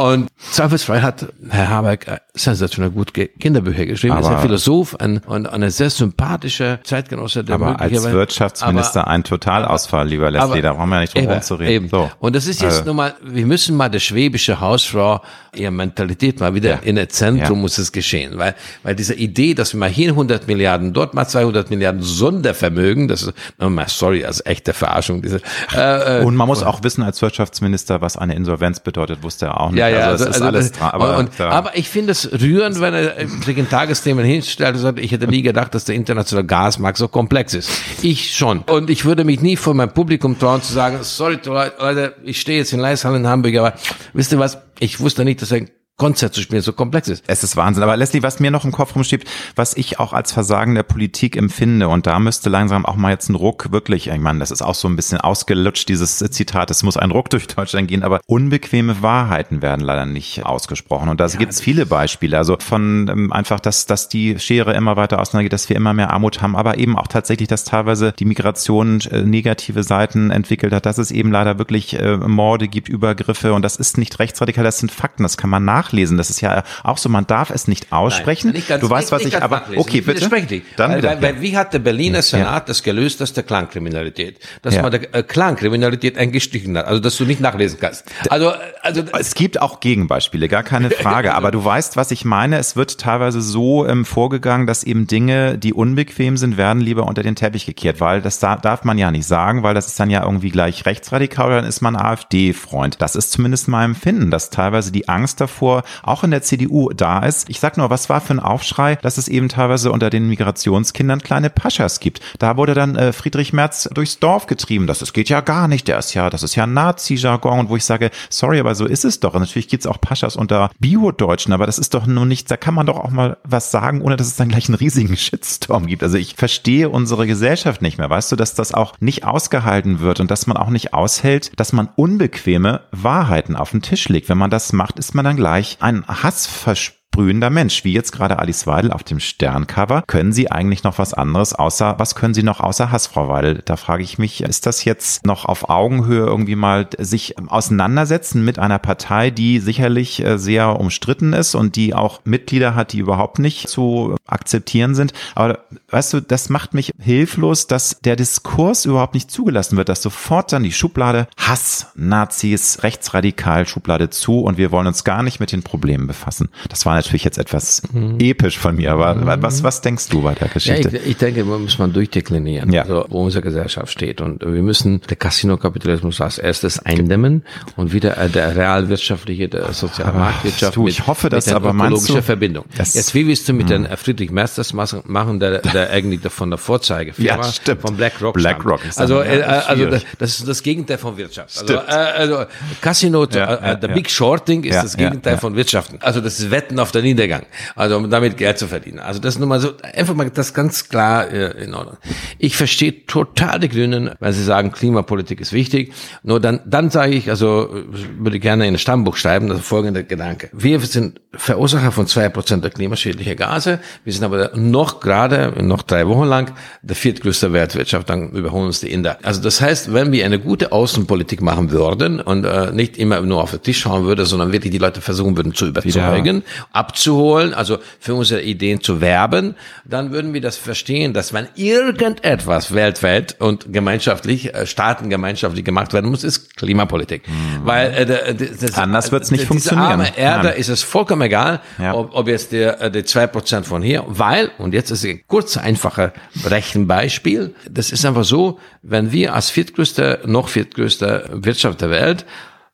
Und zweifelsfrei hat Herr Habeck äh, sensationell gut Kinderbücher geschrieben. Aber er ist ein Philosoph ein, und eine sehr sympathische Zeitgenosse. Der aber als Wirtschaftsminister aber, ein Totalausfall, lieber Leslie, da brauchen wir ja nicht drum rumzureden. Eben. So. Und das ist jetzt also. mal, wir müssen mal der schwäbische Hausfrau, ihre Mentalität mal wieder ja. in das Zentrum ja. muss es geschehen. Weil, weil diese Idee, dass wir mal hier 100 Milliarden, dort mal 200 Milliarden Sondervermögen, das ist, sorry, also echte Verarschung. Diese, äh, und man muss auch wissen als Wirtschaftsminister, was eine Insolvenz bedeutet, wusste er auch nicht. Ja, ja, also, also, alles dran. Aber, und, aber ich finde es rührend, wenn er sich in Tagesthemen hinstellt und sagt, ich hätte nie gedacht, dass der internationale Gasmarkt so komplex ist. Ich schon. Und ich würde mich nie vor meinem Publikum trauen zu sagen, sorry Leute, ich stehe jetzt in Leishall in Hamburg, aber wisst ihr was, ich wusste nicht, dass ein Konzert zu spielen, so komplex ist. Es ist Wahnsinn. Aber Leslie, was mir noch im Kopf rumschiebt, was ich auch als Versagen der Politik empfinde, und da müsste langsam auch mal jetzt ein Ruck wirklich, ich meine, das ist auch so ein bisschen ausgelutscht, dieses Zitat, es muss ein Ruck durch Deutschland gehen, aber unbequeme Wahrheiten werden leider nicht ausgesprochen. Und da ja, gibt es viele Beispiele. Also von ähm, einfach, dass, dass die Schere immer weiter auseinandergeht, dass wir immer mehr Armut haben, aber eben auch tatsächlich, dass teilweise die Migration äh, negative Seiten entwickelt hat, dass es eben leider wirklich äh, Morde gibt, Übergriffe und das ist nicht rechtsradikal, das sind Fakten, das kann man nach nachlesen. Das ist ja auch so, man darf es nicht aussprechen. Nein, nicht du weißt, was ich aber. Nachlesen. Okay, bitte. Dann weil, weil, weil, wie hat der Berliner Senat ja. das gelöst, dass der Klangkriminalität, dass ja. man der äh, Klangkriminalität eingestrichen hat, also dass du nicht nachlesen kannst. Also, also es gibt auch Gegenbeispiele, gar keine Frage. (laughs) aber du weißt, was ich meine. Es wird teilweise so ähm, vorgegangen, dass eben Dinge, die unbequem sind, werden lieber unter den Teppich gekehrt, weil das da, darf man ja nicht sagen, weil das ist dann ja irgendwie gleich rechtsradikal, dann ist man AfD-Freund. Das ist zumindest mein Empfinden, dass teilweise die Angst davor auch in der CDU da ist. Ich sag nur, was war für ein Aufschrei, dass es eben teilweise unter den Migrationskindern kleine Paschas gibt. Da wurde dann äh, Friedrich Merz durchs Dorf getrieben. Das, das geht ja gar nicht. Der ist ja, das ist ja Nazi-Jargon. Und wo ich sage, sorry, aber so ist es doch. Und natürlich gibt's auch Paschas unter Bio-Deutschen, aber das ist doch nur nichts, da kann man doch auch mal was sagen, ohne dass es dann gleich einen riesigen Shitstorm gibt. Also ich verstehe unsere Gesellschaft nicht mehr. Weißt du, dass das auch nicht ausgehalten wird und dass man auch nicht aushält, dass man unbequeme Wahrheiten auf den Tisch legt. Wenn man das macht, ist man dann gleich ein Hassversprechen sprühender Mensch, wie jetzt gerade Alice Weidel auf dem Sterncover. Können Sie eigentlich noch was anderes außer, was können Sie noch außer Hass, Frau Weidel? Da frage ich mich, ist das jetzt noch auf Augenhöhe irgendwie mal sich auseinandersetzen mit einer Partei, die sicherlich äh, sehr umstritten ist und die auch Mitglieder hat, die überhaupt nicht zu akzeptieren sind. Aber weißt du, das macht mich hilflos, dass der Diskurs überhaupt nicht zugelassen wird, dass sofort dann die Schublade Hass, Nazis, rechtsradikal, Schublade zu und wir wollen uns gar nicht mit den Problemen befassen. Das war natürlich jetzt etwas mhm. episch von mir, aber mhm. was, was denkst du bei der Geschichte? Ja, ich, ich, denke, man muss man durchdeklinieren, ja. also, wo unsere Gesellschaft steht. Und wir müssen den Casino-Kapitalismus als erstes eindämmen und wieder äh, der realwirtschaftliche, der soziale Marktwirtschaft du, ich hoffe, dass aber ökologischer Verbindung. Jetzt, wie willst du mit mhm. den Friedrich Merz das machen, der, der eigentlich von der Vorzeigefirma ja, stimmt. von BlackRock BlackRock ist Also, äh, also das, das, ist das Gegenteil von Wirtschaft. Also, äh, also Casino, ja, äh, der Big Shorting ist das Gegenteil von Wirtschaften. Also das ist Wetten auf auf der Niedergang. Also um damit Geld zu verdienen. Also das nur mal so, einfach mal das ganz klar äh, in Ordnung. Ich verstehe total die Grünen, wenn sie sagen, Klimapolitik ist wichtig. Nur dann, dann sage ich, also würde gerne in ein Stammbuch schreiben, das folgende Gedanke. Wir sind Verursacher von zwei Prozent der klimaschädlichen Gase. Wir sind aber noch gerade, noch drei Wochen lang, der viertgrößte Weltwirtschaft. Dann überholen uns die Inder. Also das heißt, wenn wir eine gute Außenpolitik machen würden und äh, nicht immer nur auf den Tisch schauen würde, sondern wirklich die Leute versuchen würden zu überzeugen, Wieder. Abzuholen, also für unsere Ideen zu werben, dann würden wir das verstehen, dass wenn irgendetwas weltweit und gemeinschaftlich, äh, Staaten gemeinschaftlich gemacht werden muss, ist Klimapolitik. Mhm. Weil äh, das, anders wird es nicht funktionieren. Arme Erde Nein. ist es vollkommen egal, ja. ob, ob jetzt der äh, die zwei Prozent von hier, weil und jetzt ist ein kurz einfacher Rechenbeispiel. Das ist einfach so, wenn wir als viertgrößte, noch viertgrößte Wirtschaft der Welt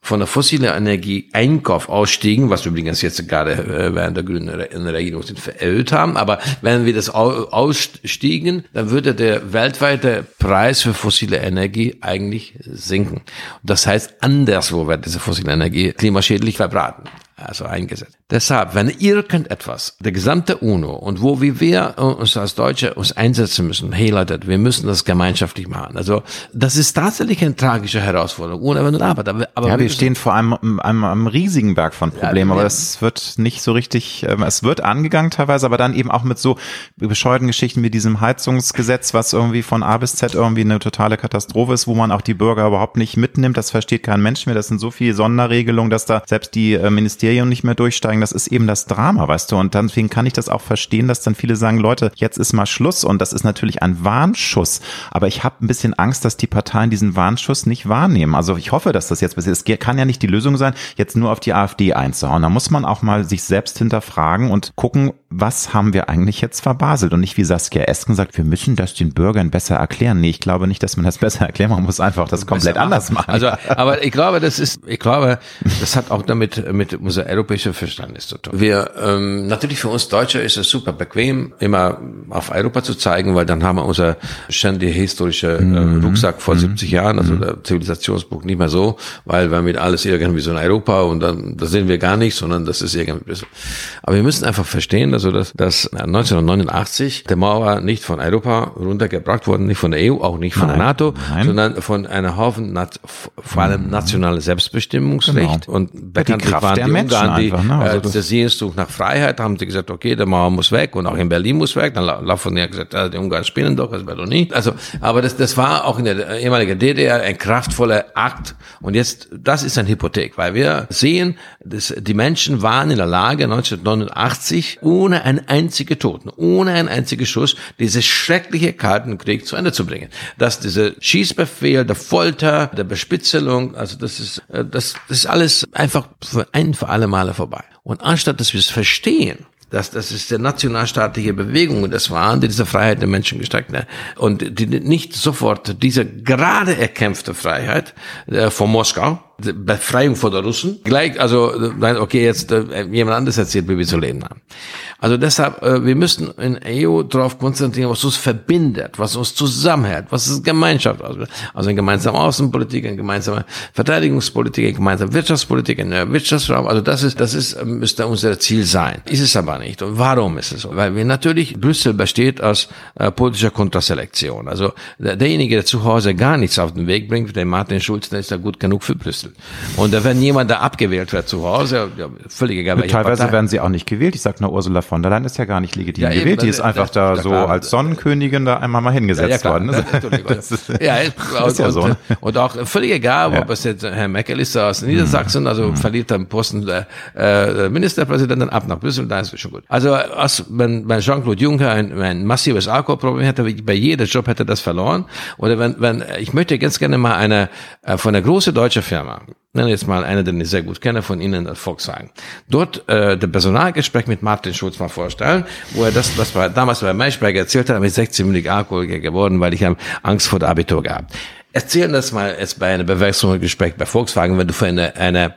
von der fossilen Energie Einkauf ausstiegen, was übrigens jetzt gerade äh, während der grünen Regierung sind vererhöht haben, aber wenn wir das ausstiegen, dann würde der weltweite Preis für fossile Energie eigentlich sinken. Das heißt, anderswo wird diese fossile Energie klimaschädlich verbraten also eingesetzt. Deshalb, wenn irgendetwas, der gesamte UNO und wo wie wir uns als Deutsche uns einsetzen müssen, hey Leute, wir müssen das gemeinschaftlich machen. Also das ist tatsächlich eine tragische Herausforderung, ohne Wenn und Aber. aber ja, wir, wir stehen vor einem, einem, einem riesigen Berg von Problemen, ja, aber es wird nicht so richtig, ähm, es wird angegangen teilweise, aber dann eben auch mit so bescheuerten Geschichten wie diesem Heizungsgesetz, was irgendwie von A bis Z irgendwie eine totale Katastrophe ist, wo man auch die Bürger überhaupt nicht mitnimmt. Das versteht kein Mensch mehr. Das sind so viele Sonderregelungen, dass da selbst die äh, Ministerien nicht mehr durchsteigen. Das ist eben das Drama, weißt du. Und deswegen kann ich das auch verstehen, dass dann viele sagen, Leute, jetzt ist mal Schluss. Und das ist natürlich ein Warnschuss. Aber ich habe ein bisschen Angst, dass die Parteien diesen Warnschuss nicht wahrnehmen. Also ich hoffe, dass das jetzt passiert. Es kann ja nicht die Lösung sein, jetzt nur auf die AfD einzuhauen. Da muss man auch mal sich selbst hinterfragen und gucken, was haben wir eigentlich jetzt verbaselt und nicht wie Saskia Esken sagt, wir müssen das den Bürgern besser erklären. Nee, ich glaube nicht, dass man das (laughs) besser erklären Man muss einfach das komplett anders machen. Also, aber ich glaube, das ist, ich glaube, das hat auch damit mit unser europäischer Verständnis zu tun. Wir, ähm, natürlich für uns Deutsche ist es super bequem, immer auf Europa zu zeigen, weil dann haben wir unser ständige historische äh, mhm. Rucksack vor mhm. 70 Jahren, also mhm. der Zivilisationsbuch nicht mehr so, weil wir mit alles irgendwie so in Europa und dann, da sehen wir gar nicht, sondern das ist irgendwie so. Aber wir müssen einfach verstehen, also dass, dass 1989 der Mauer nicht von Europa runtergebracht worden, nicht von der EU, auch nicht von nein, der NATO, nein. sondern von einer Haufen vor allem mhm. nationales Selbstbestimmungsrecht genau. und bekanntlich waren die Ungarn, die ne? also äh, der Sehnsucht nach Freiheit, haben sie gesagt, okay, der Mauer muss weg und auch in Berlin muss weg. Dann Lafontaine hat gesagt, ja, die Ungarn spinnen doch, das wäre doch nicht. Also, aber das, das war auch in der ehemaligen DDR ein kraftvoller Akt und jetzt, das ist eine Hypothek, weil wir sehen, dass die Menschen waren in der Lage 1989 ohne einen einzigen Toten, ohne einen einzigen Schuss, diese schreckliche Kalten Krieg zu Ende zu bringen. Dass dieser Schießbefehl, der Folter, der Bespitzelung, also das ist, äh, das, das ist alles einfach für ein für alle Male vorbei. Und anstatt dass wir es verstehen, das, das ist der nationalstaatliche Bewegung und das waren die diese Freiheit der Menschen gestreckt. Ne? Und die nicht sofort diese gerade erkämpfte Freiheit äh, von Moskau, Befreiung vor der Russen. Gleich, also, okay, jetzt äh, jemand anderes erzählt, wie wir zu leben haben. Also deshalb, äh, wir müssen in EU darauf konzentrieren, was uns verbindet, was uns zusammenhält, was ist Gemeinschaft. Also, also eine gemeinsame Außenpolitik, eine gemeinsame Verteidigungspolitik, eine gemeinsame Wirtschaftspolitik, eine Wirtschaftsraum. Also das ist, das ist, müsste unser Ziel sein. Ist es aber nicht. Und warum ist es so? Weil wir natürlich, Brüssel besteht aus äh, politischer Kontraselektion. Also der, derjenige, der zu Hause gar nichts auf den Weg bringt, der Martin Schulz, der ist ja gut genug für Brüssel. Brüssel. Und da wenn jemand da abgewählt wird zu Hause, ja, völlig egal. Teilweise Partei. werden sie auch nicht gewählt. Ich sag nur, Ursula von der Leyen ist ja gar nicht legitim ja, gewählt. Die ist einfach da ja, so klar. als Sonnenkönigin da einmal mal hingesetzt ja, worden. (laughs) ja, ist ja so. Und, und auch völlig egal, ob es jetzt Herr Meckel ist aus Niedersachsen, also mhm. verliert er den Posten der äh, Ministerpräsidenten ab nach Brüssel, da ist schon gut. Also als, wenn, wenn Jean-Claude Juncker ein, ein massives Alkoholproblem hätte, bei jedem Job hätte er das verloren. Oder wenn, wenn ich möchte ganz gerne mal eine äh, von einer großen deutschen Firma nenne jetzt mal einer, den ich sehr gut kenne von Ihnen, das Volkswagen. Dort äh, der Personalgespräch mit Martin Schulz mal vorstellen, wo er das, was wir damals bei Maischberger erzählt hat, mit 16 Millig Alkoholiker geworden, weil ich habe Angst vor der Abitur gehabt. Erzählen das mal jetzt bei einem Bewerbungsgespräch bei Volkswagen, wenn du für eine, eine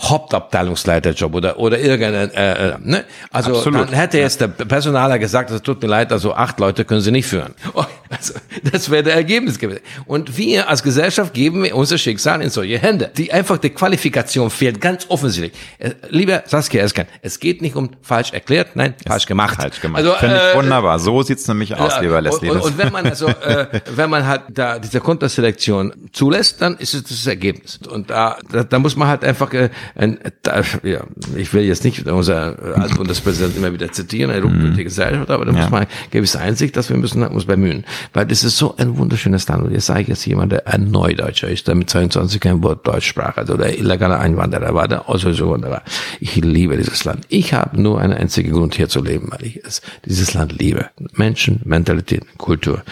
Hauptabteilungsleiterjob oder, oder irgendein, äh, äh, ne? Also Absolut. dann hätte jetzt der Personaler gesagt, es tut mir leid, also acht Leute können Sie nicht führen. (laughs) Oh, also, das wäre der Ergebnis gewesen. Und wir als Gesellschaft geben wir unser Schicksal in solche Hände. Die einfach die Qualifikation fehlt, ganz offensichtlich. Äh, lieber Saskia Esken, es geht nicht um falsch erklärt, nein, es falsch gemacht. Falsch gemacht. Also, Finde ich äh, wunderbar. So sieht's nämlich aus, ja, lieber Leslie. Und, und, und wenn man also, äh, wenn man halt da diese Konterselektion zulässt, dann ist es das Ergebnis. Und da, da, da muss man halt einfach, äh, ein, ja, ich will jetzt nicht unser Altbundespräsident immer wieder zitieren, eine mhm. Gesellschaft, aber da ja. muss man gewisse Einsicht, dass wir müssen uns bemühen. Weil das ist so ein wunderschönes Land. Und jetzt sage ich jetzt jemand, der ein Neudeutscher ist, der mit 22 kein Wort Deutsch sprach, also der illegale Einwanderer war, der Ausländische war. Ich liebe dieses Land. Ich habe nur einen einzigen Grund hier zu leben, weil ich es, dieses Land liebe. Menschen, Mentalität, Kultur.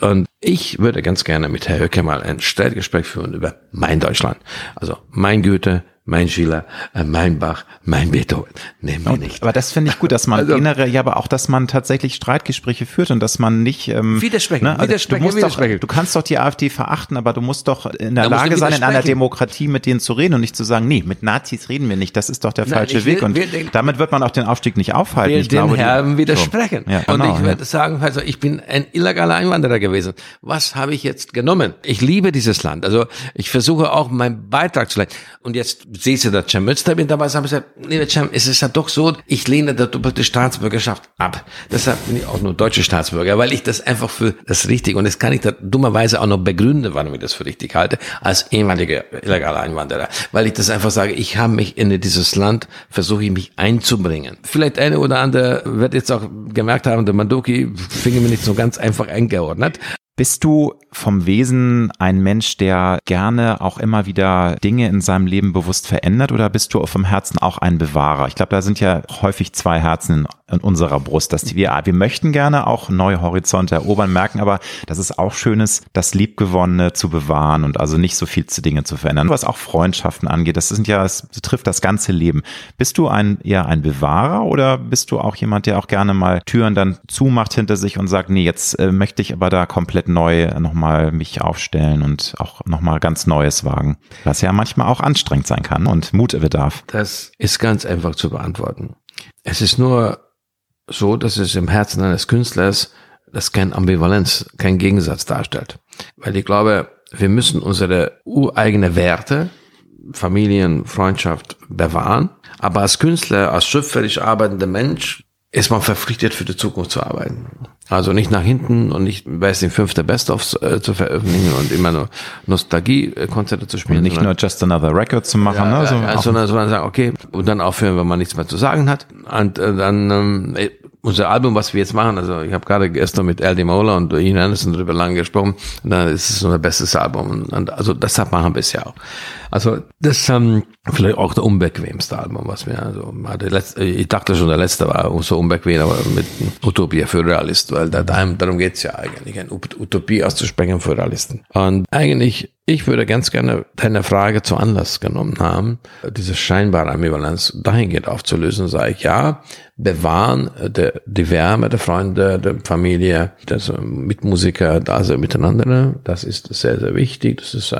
Und ich würde ganz gerne mit Herr Höcke mal ein Streitgespräch führen über mein Deutschland. Also mein Goethe, mein Schiller, äh, mein Bach, mein Beethoven. Nehmen wir nicht. Aber das finde ich gut, dass man (laughs) also, generell, ja, aber auch, dass man tatsächlich Streitgespräche führt und dass man nicht ähm, widersprechen, ne? also widersprechen, du musst widersprechen. Doch, du kannst doch die AfD verachten, aber du musst doch in der da Lage sein, in einer Demokratie mit denen zu reden und nicht zu sagen, nee, mit Nazis reden wir nicht. Das ist doch der Nein, falsche will, Weg und den, damit wird man auch den Aufstieg nicht aufhalten. Will ich den glaube, Herren die, widersprechen. So. Ja, genau, und ich würde ja. sagen, also ich bin ein illegaler Einwanderer gewesen. Was habe ich jetzt genommen? Ich liebe dieses Land. Also ich versuche auch meinen Beitrag zu leisten. Und jetzt siehst du das Cem Münster bin dabei, haben gesagt, lieber Cem, es ist ja doch so, ich lehne der doppelte Staatsbürgerschaft ab. Deshalb bin ich auch nur deutsche Staatsbürger, weil ich das einfach für das Richtige, und das kann ich da dummerweise auch noch begründen, warum ich das für richtig halte, als ehemaliger illegaler Einwanderer. Weil ich das einfach sage, ich habe mich in dieses Land, versuche ich mich einzubringen. Vielleicht eine oder andere wird jetzt auch gemerkt haben, der Mandoki fing mir nicht so ganz einfach eingeordnet. Bist du vom Wesen ein Mensch, der gerne auch immer wieder Dinge in seinem Leben bewusst verändert oder bist du vom Herzen auch ein Bewahrer? Ich glaube, da sind ja häufig zwei Herzen in unserer Brust, dass wir, wir möchten gerne auch neue Horizonte erobern, merken aber, dass es auch schön ist, das Liebgewonnene zu bewahren und also nicht so viel zu Dinge zu verändern. Was auch Freundschaften angeht, das sind ja, es betrifft das ganze Leben. Bist du ein, eher ein Bewahrer oder bist du auch jemand, der auch gerne mal Türen dann zumacht hinter sich und sagt, nee, jetzt äh, möchte ich aber da komplett neu nochmal mich aufstellen und auch nochmal ganz Neues wagen. Was ja manchmal auch anstrengend sein kann und Mut bedarf. Das ist ganz einfach zu beantworten. Es ist nur so, dass es im Herzen eines Künstlers das kein Ambivalenz, kein Gegensatz darstellt. Weil ich glaube, wir müssen unsere ureigene Werte, Familien, Freundschaft bewahren. Aber als Künstler, als schöpferisch arbeitender Mensch ist man verpflichtet, für die Zukunft zu arbeiten. Also nicht nach hinten und nicht, weiß den fünfte Best-ofs äh, zu veröffentlichen und immer nur Nostalgie-Konzerte zu spielen. Und nicht nur Just Another Record zu machen, ja, ne? So ja, sondern, sondern sagen, okay, und dann aufhören, wenn man nichts mehr zu sagen hat. Und äh, dann ähm, unser Album, was wir jetzt machen, also ich habe gerade gestern mit Aldi Mola und Ian Anderson darüber lange gesprochen, und dann ist es unser bestes Album. Und also deshalb machen wir es ja auch. Also das ähm, vielleicht auch der unbequemste Album, was wir also der letzte, ich dachte schon, der letzte war so unbequem, aber mit Utopia für Realist, weil da, darum geht's ja eigentlich, eine Utopie auszusprechen für Realisten. Und eigentlich ich würde ganz gerne deine Frage zu Anlass genommen haben, diese scheinbare Ambivalenz dahingehend aufzulösen, sage ich, ja, bewahren der, die Wärme der Freunde, der Familie, das Mitmusiker, da sind miteinander, das ist sehr, sehr wichtig, das ist,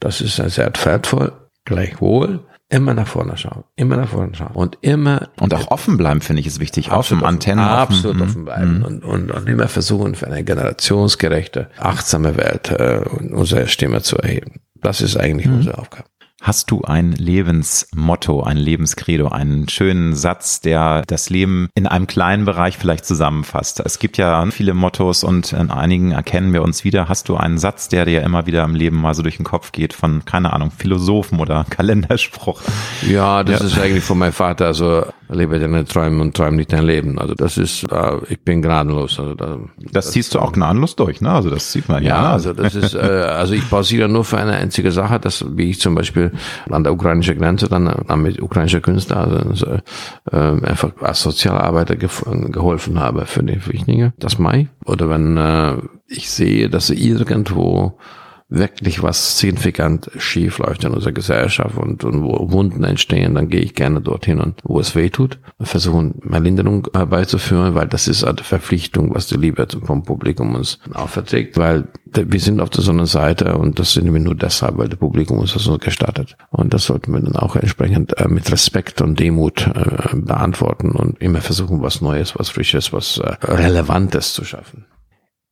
das ist sehr wertvoll, gleichwohl immer nach vorne schauen, immer nach vorne schauen und immer und auch offen bleiben finde ich ist wichtig, offen, Antennen absolut offen, offen bleiben mhm. und, und, und immer versuchen für eine generationsgerechte, achtsame Welt äh, unsere Stimme zu erheben. Das ist eigentlich mhm. unsere Aufgabe. Hast du ein Lebensmotto, ein Lebenskredo, einen schönen Satz, der das Leben in einem kleinen Bereich vielleicht zusammenfasst? Es gibt ja viele Mottos und in einigen erkennen wir uns wieder. Hast du einen Satz, der dir immer wieder im Leben mal so durch den Kopf geht von, keine Ahnung, Philosophen oder (laughs) Kalenderspruch? Ja, das ja. ist eigentlich von meinem Vater. Also lebe deine Träume und träume nicht dein Leben. Also das ist, äh, ich bin gnadenlos. Also da, das, das ziehst du auch gnadenlos durch, ne? Also das sieht man ja. Ja, also das ist, äh, also ich pausiere nur für eine einzige Sache, dass wie ich zum Beispiel an der ukrainischen Grenze dann, dann mit ukrainischen Künstlern also, äh, einfach als Sozialarbeiter ge geholfen habe für die Flüchtlinge. Das Mai. Oder wenn äh, ich sehe, dass sie irgendwo wirklich was signifikant schief läuft in unserer Gesellschaft und, und wo Wunden entstehen, dann gehe ich gerne dorthin und wo es weh tut, versuchen mehr Linderung herbeizuführen, weil das ist eine Verpflichtung, was die Liebe vom Publikum uns auferträgt, weil wir sind auf der Sonnenseite und das sind wir nur deshalb, weil das Publikum uns das so gestattet. Und das sollten wir dann auch entsprechend äh, mit Respekt und Demut äh, beantworten und immer versuchen, was Neues, was Frisches, was äh, Relevantes zu schaffen.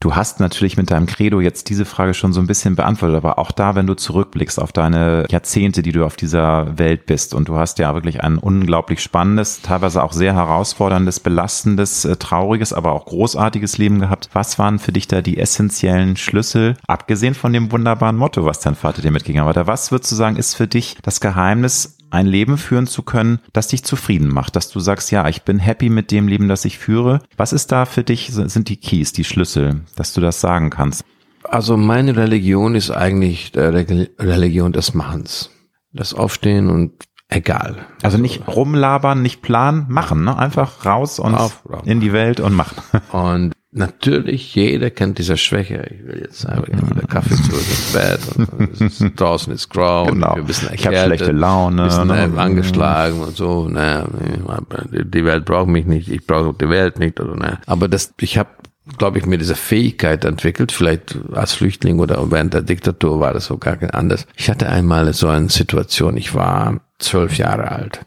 Du hast natürlich mit deinem Credo jetzt diese Frage schon so ein bisschen beantwortet, aber auch da, wenn du zurückblickst auf deine Jahrzehnte, die du auf dieser Welt bist und du hast ja wirklich ein unglaublich spannendes, teilweise auch sehr herausforderndes, belastendes, äh, trauriges, aber auch großartiges Leben gehabt. Was waren für dich da die essentiellen Schlüssel, abgesehen von dem wunderbaren Motto, was dein Vater dir mitgegeben hat? Was würdest du sagen, ist für dich das Geheimnis ein Leben führen zu können, das dich zufrieden macht, dass du sagst, ja, ich bin happy mit dem Leben, das ich führe. Was ist da für dich, sind die Keys, die Schlüssel, dass du das sagen kannst? Also meine Religion ist eigentlich der Religion des Machens. Das Aufstehen und egal. Also nicht rumlabern, nicht planen, machen, ne? Einfach raus und Auf, in die Welt und machen. (laughs) Und natürlich, jeder kennt diese Schwäche. Ich will jetzt einfach wieder Kaffee zurück ins Bett und ist, (laughs) draußen ist grau genau. und bisschen erkältet, ich habe schlechte Laune, bisschen ne? angeschlagen und so. Ne? Die Welt braucht mich nicht, ich brauche die Welt nicht. Oder, ne? Aber das, ich habe glaube ich, mir diese Fähigkeit entwickelt, vielleicht als Flüchtling oder während der Diktatur war das so gar nicht anders. Ich hatte einmal so eine Situation, ich war zwölf Jahre alt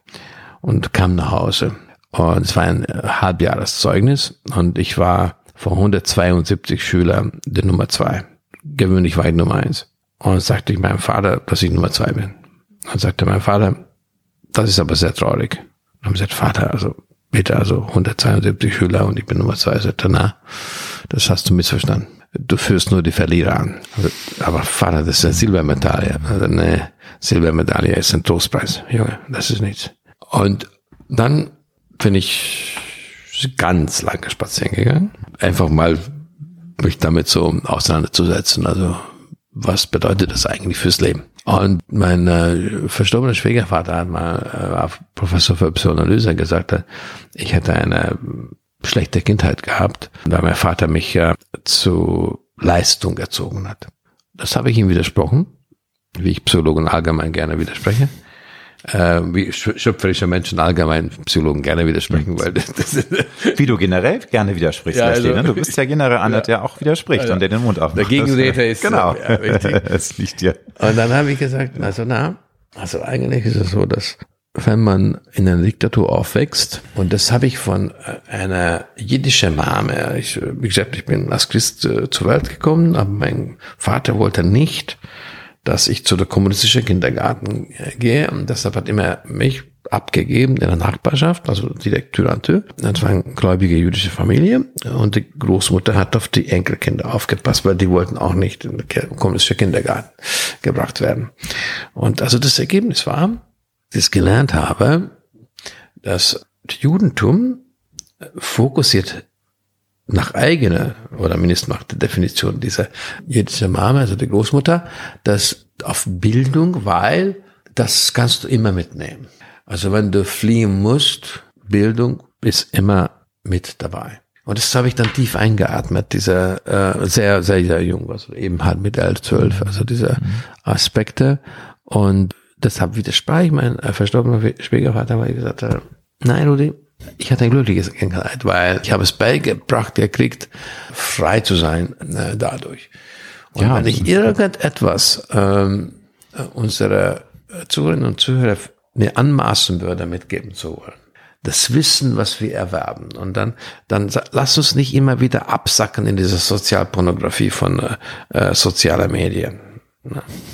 und kam nach Hause. Und es war ein Halbjahreszeugnis und ich war von 172 Schülern der Nummer zwei. Gewöhnlich war ich Nummer eins. Und sagte ich meinem Vater, dass ich Nummer zwei bin. Dann sagte mein Vater, das ist aber sehr traurig. Und haben gesagt, Vater, also bitte, also 172 Schüler und ich bin Nummer zwei. Sagte, na, das hast du missverstanden. Du führst nur die Verlierer an. Also, aber Vater, das ist eine Silbermedaille. Also, ne, Silbermedaille ist ein Trostpreis. Junge, das ist nichts. Und dann bin ich ganz lange spazieren gegangen. Einfach mal mich damit so auseinanderzusetzen. Also was bedeutet das eigentlich fürs Leben? Und mein äh, verstorbener Schwiegervater hat mal äh, Professor für Psychoanalyse gesagt, hat, ich hätte eine schlechte Kindheit gehabt, da mein Vater mich äh, zu Leistung erzogen hat. Das habe ich ihm widersprochen, wie ich Psychologen allgemein gerne widerspreche äh, wie schöpferische Menschen allgemein Psychologen gerne widersprechen, weil (laughs) das, (laughs) wie du generell gerne widersprichst, ja, also, ne? du bist ja generell einer, der auch widerspricht ja, und der den Mund aufmacht. Der Gegenredner ist genau, ja, es (laughs) liegt dir. Und dann habe ich gesagt, also na, also eigentlich ist es so, dass wenn man in einer Diktatur aufwächst, und das habe ich von äh, einer jiddischen Mame, ich, wie gesagt, ich bin als Christ äh, zur Welt gekommen, aber mein Vater wollte nicht, dass ich zu der kommunistischen Kindergarten gehe und deshalb hat immer mich abgegeben in der Nachbarschaft, also direkt Tür an Tür. Das war eine gläubige jüdische Familie und die Großmutter hat auf die Enkelkinder aufgepasst, weil die wollten auch nicht in den kommunistischen Kindergarten gebracht werden. Und also das Ergebnis war, dass ich gelernt habe, dass das Judentum fokussiert nach eigener oder mindestens nach der Definition dieser jüdischen Mama, also der Großmutter, das auf Bildung, weil das kannst du immer mitnehmen. Also wenn du fliehen musst, Bildung ist immer mit dabei. Und das habe ich dann tief eingeatmet, dieser äh, sehr, sehr, sehr jung, also eben halt mit elf, zwölf, also diese Aspekte. Und deshalb widersprach ich mein äh, verstorbener Schwiegervater, weil ich gesagt habe, nein, Rudi, ich hatte ein glückliches Kindheit, weil ich habe es beigebracht gekriegt, frei zu sein äh, dadurch. Und ja, wenn ich irgendetwas ähm, unsere Zuhörerinnen und Zuhörer mir anmaßen würde, mitgeben zu wollen, das Wissen, was wir erwerben. Und dann, dann lass uns nicht immer wieder absacken in diese Sozialpornografie von äh, äh sozialer Medien.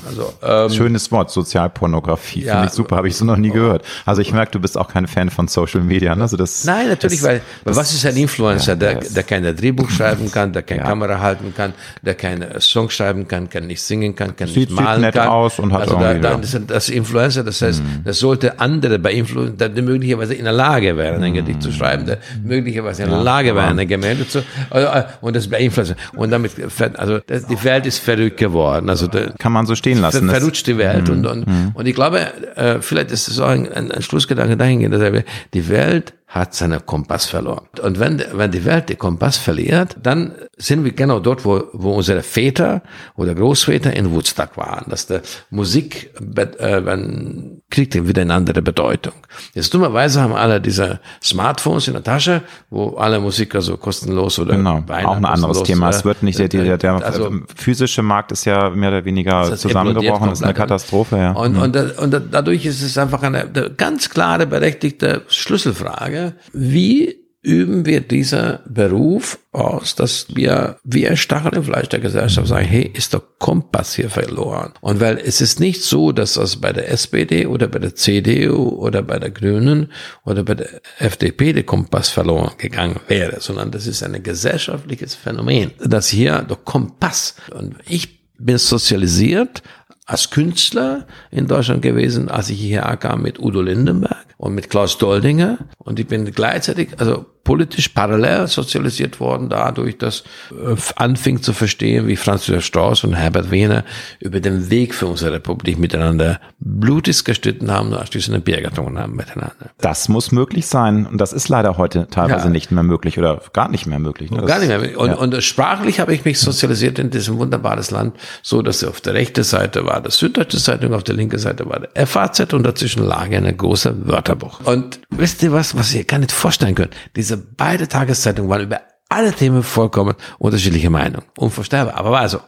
Also, ähm, Schönes Wort, Sozialpornografie. Ja, Finde ich super, habe ich so noch nie gehört. Also ich merke, du bist auch kein Fan von Social Media. Ne? Also das, Nein, natürlich, das, weil das, was ist ein Influencer, ja, der, der kein Drehbuch schreiben (laughs) kann, der keine ja. Kamera halten kann, der keine Song schreiben kann, kann nicht singen kann, kann sieht, nicht malen sieht nett kann. aus und hat also da, da, das, das Influencer, das heißt, mhm. das sollte andere bei Influencer, die möglicherweise in der Lage wären, ein Gedicht zu schreiben, der möglicherweise in der Lage wären, ein Gemälde zu, äh, und das bei Influencer. Und damit, also die Welt ist verrückt geworden. Also kann man so stehen lassen. Ver verrutscht die Welt. Mhm. Und, und, mhm. und ich glaube, äh, vielleicht ist es auch ein, ein, ein Schlussgedanke dahingehend, dass die Welt hat seinen Kompass verloren. Und wenn, wenn die Welt den Kompass verliert, dann sind wir genau dort, wo, wo unsere Väter oder Großväter in Woodstock waren. Dass der Musik, äh, wenn, kriegt wieder eine andere Bedeutung. Jetzt dummerweise haben alle diese Smartphones in der Tasche, wo alle Musiker so kostenlos oder genau, auch ein anderes Thema. Es wird nicht, der, der, der also, physische Markt ist ja mehr oder weniger zusammengebrochen, das ist eine Katastrophe, ja. Und, mhm. und, und dadurch ist es einfach eine ganz klare, berechtigte Schlüsselfrage, wie üben wir dieser Beruf aus, dass wir wie ein Stachel im Fleisch der Gesellschaft sagen, hey, ist der Kompass hier verloren? Und weil es ist nicht so, dass das bei der SPD oder bei der CDU oder bei der Grünen oder bei der FDP der Kompass verloren gegangen wäre, sondern das ist ein gesellschaftliches Phänomen, dass hier der Kompass und ich bin sozialisiert als Künstler in Deutschland gewesen, als ich hierher kam mit Udo Lindenberg und mit Klaus Doldinger. Und ich bin gleichzeitig, also politisch parallel sozialisiert worden, dadurch, dass äh, anfing zu verstehen, wie Franz Josef Strauß und Herbert Wehner über den Weg für unsere Republik miteinander blutig gestritten haben und anschließend ein Bier getrunken haben miteinander. Das muss möglich sein und das ist leider heute teilweise ja. nicht mehr möglich oder gar nicht mehr möglich. Ne? Gar nicht mehr. Und, ja. und sprachlich habe ich mich sozialisiert in diesem wunderbares Land, so dass auf der rechten Seite war das Süddeutsche Zeitung, auf der linken Seite war der FAZ und dazwischen lag ein großer Wörterbuch. Und wisst ihr was, was ihr gar nicht vorstellen könnt? Diese beide Tageszeitungen waren über alle Themen vollkommen unterschiedliche Meinungen. Unvorstellbar, aber war so.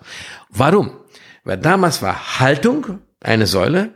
Warum? Weil damals war Haltung eine Säule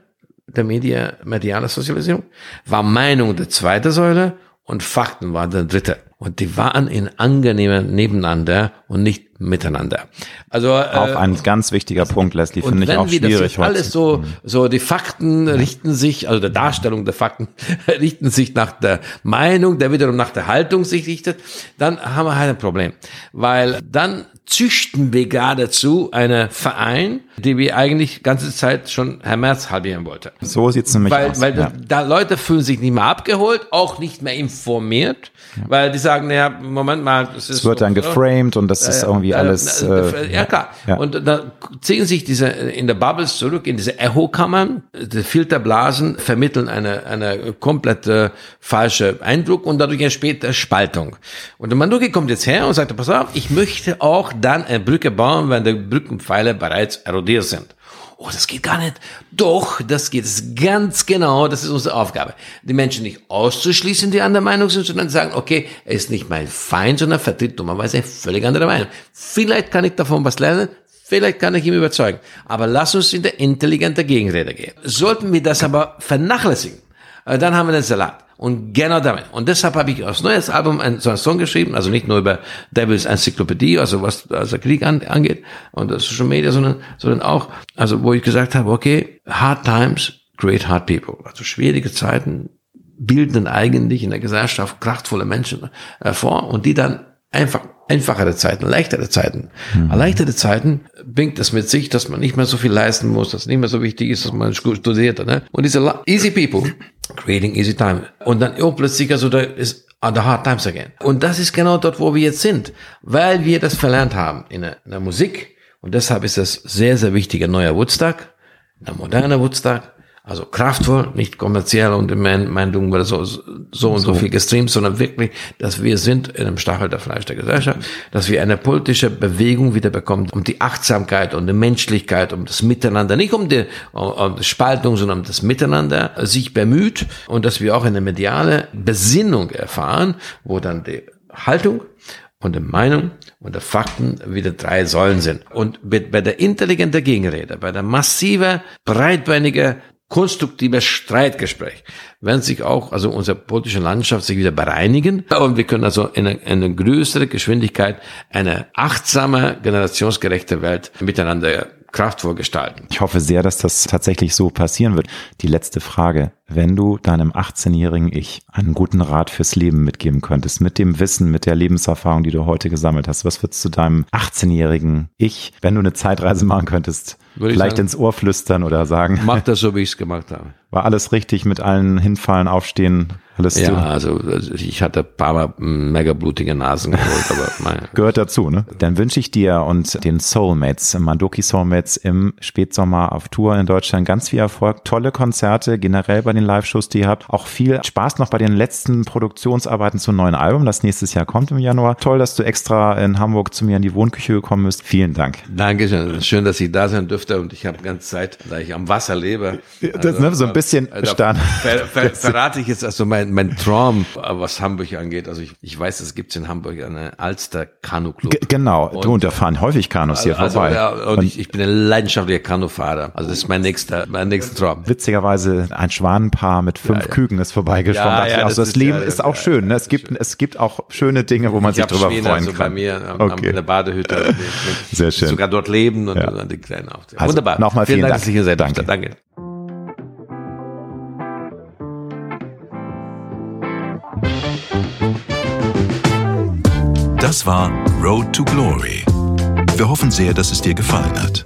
der Media, mediale Sozialisierung, war Meinung der zweite Säule und Fakten war der dritte. Und die waren in angenehmen Nebeneinander und nicht miteinander. Also auch äh, ein ganz wichtiger Punkt, Leslie, finde ich auch schwierig. Heute. Alles so, so die Fakten richten sich, also der Darstellung der Fakten (laughs) richten sich nach der Meinung, der wiederum nach der Haltung sich richtet, dann haben wir halt ein Problem, weil dann züchten wir geradezu einen Verein, die wir eigentlich ganze Zeit schon Herr Merz halbieren wollte. So sieht's nämlich weil, aus. Weil ja. da Leute fühlen sich nicht mehr abgeholt, auch nicht mehr informiert, ja. weil die sagen, naja, Moment mal, es ist. Es wird so, dann geframed und das ist irgendwie äh, alles. Äh, ja, klar. Ja. Und da ziehen sich diese in der Bubbles zurück, in diese Echokammern, die Filterblasen vermitteln eine, eine komplette falsche Eindruck und dadurch entsteht Spaltung. Und der Manduki kommt jetzt her und sagt, pass auf, ich möchte auch dann eine Brücke bauen, wenn die Brückenpfeiler bereits erodiert sind. Oh, das geht gar nicht. Doch, das geht es ganz genau. Das ist unsere Aufgabe. Die Menschen nicht auszuschließen, die anderer Meinung sind, sondern sagen, okay, er ist nicht mein Feind, sondern vertritt dummerweise völlig andere Meinung. Vielleicht kann ich davon was lernen. Vielleicht kann ich ihn überzeugen. Aber lass uns in der intelligente Gegenrede gehen. Sollten wir das aber vernachlässigen, äh, dann haben wir den Salat. Und genau damit. Und deshalb habe ich aus neues Album ein, so einen Song geschrieben, also nicht nur über Devils Enzyklopädie, also was also Krieg an, angeht und Social Media, sondern, sondern auch, also wo ich gesagt habe, okay, hard times create hard people. Also schwierige Zeiten bilden eigentlich in der Gesellschaft kraftvolle Menschen hervor äh, und die dann einfach einfachere Zeiten, leichtere Zeiten. Mhm. Leichtere Zeiten bringt es mit sich, dass man nicht mehr so viel leisten muss, dass es nicht mehr so wichtig ist, dass man studiert. Ne? Und diese easy people creating easy time. Und dann oh, plötzlich, also da ist on the hard times again. Und das ist genau dort, wo wir jetzt sind, weil wir das verlernt haben in der, in der Musik. Und deshalb ist es sehr, sehr wichtig, ein neuer Woodstock, ein moderner Woodstock, also kraftvoll, nicht kommerziell und im Meinung oder so, so und so, so viel gestreamt, sondern wirklich, dass wir sind in einem Stachel der Fleisch der Gesellschaft, dass wir eine politische Bewegung wieder bekommen, um die Achtsamkeit und die Menschlichkeit, um das Miteinander, nicht um die, um die Spaltung, sondern um das Miteinander sich bemüht und dass wir auch eine mediale Besinnung erfahren, wo dann die Haltung und die Meinung und der Fakten wieder drei Säulen sind. Und bei der intelligenten Gegenrede, bei der massive, breitbeinige konstruktives Streitgespräch, werden sich auch, also unsere politische Landschaft sich wieder bereinigen und wir können also in eine, eine größere Geschwindigkeit eine achtsame, generationsgerechte Welt miteinander kraftvoll gestalten. Ich hoffe sehr, dass das tatsächlich so passieren wird. Die letzte Frage. Wenn du deinem 18-jährigen Ich einen guten Rat fürs Leben mitgeben könntest, mit dem Wissen, mit der Lebenserfahrung, die du heute gesammelt hast, was würdest du deinem 18-jährigen Ich, wenn du eine Zeitreise machen könntest, vielleicht sagen, ins Ohr flüstern oder sagen? Mach das so, (laughs) wie ich es gemacht habe. War alles richtig mit allen hinfallen, aufstehen, alles ja, also, also ich hatte ein paar Mal mega blutige Nasen geholt, aber (laughs) mein gehört dazu, ne? Dann wünsche ich dir und den Soulmates, Mandoki Soulmates im Spätsommer auf Tour in Deutschland ganz viel Erfolg, tolle Konzerte generell bei den Live-Shows, die ihr habt. Auch viel Spaß noch bei den letzten Produktionsarbeiten zum neuen Album, das nächstes Jahr kommt im Januar. Toll, dass du extra in Hamburg zu mir in die Wohnküche gekommen bist. Vielen Dank. Dankeschön. Schön, dass ich da sein dürfte und ich habe ganze Zeit, da ich am Wasser lebe. Also, das, ne, so ein bisschen also, ver, ver, (laughs) verrate ich jetzt also mein, mein Traum, was Hamburg angeht. Also ich, ich weiß, es gibt in Hamburg eine Alster Kanu Club. genau, und, du und da fahren häufig Kanus hier also, vorbei. Ja, und, und ich, ich bin ein leidenschaftlicher Kanufahrer. Also das ist mein nächster, mein nächster Traum. Witzigerweise ein Schwanenpaar mit fünf ja. Küken ist vorbeigeschwommen. Ja, ja, also das, das Leben ist, auch schön. Ne? Es gibt, schön. es gibt auch schöne Dinge, wo man ich sich drüber freuen also kann. bei mir am, okay. in der Badehütte. (laughs) Sehr schön. Sogar dort leben und, und die kleinen auch. Also, Wunderbar. Nochmal vielen, vielen Dank, dass ich hier. Danke. Danke. Das war Road to Glory. Wir hoffen sehr, dass es dir gefallen hat.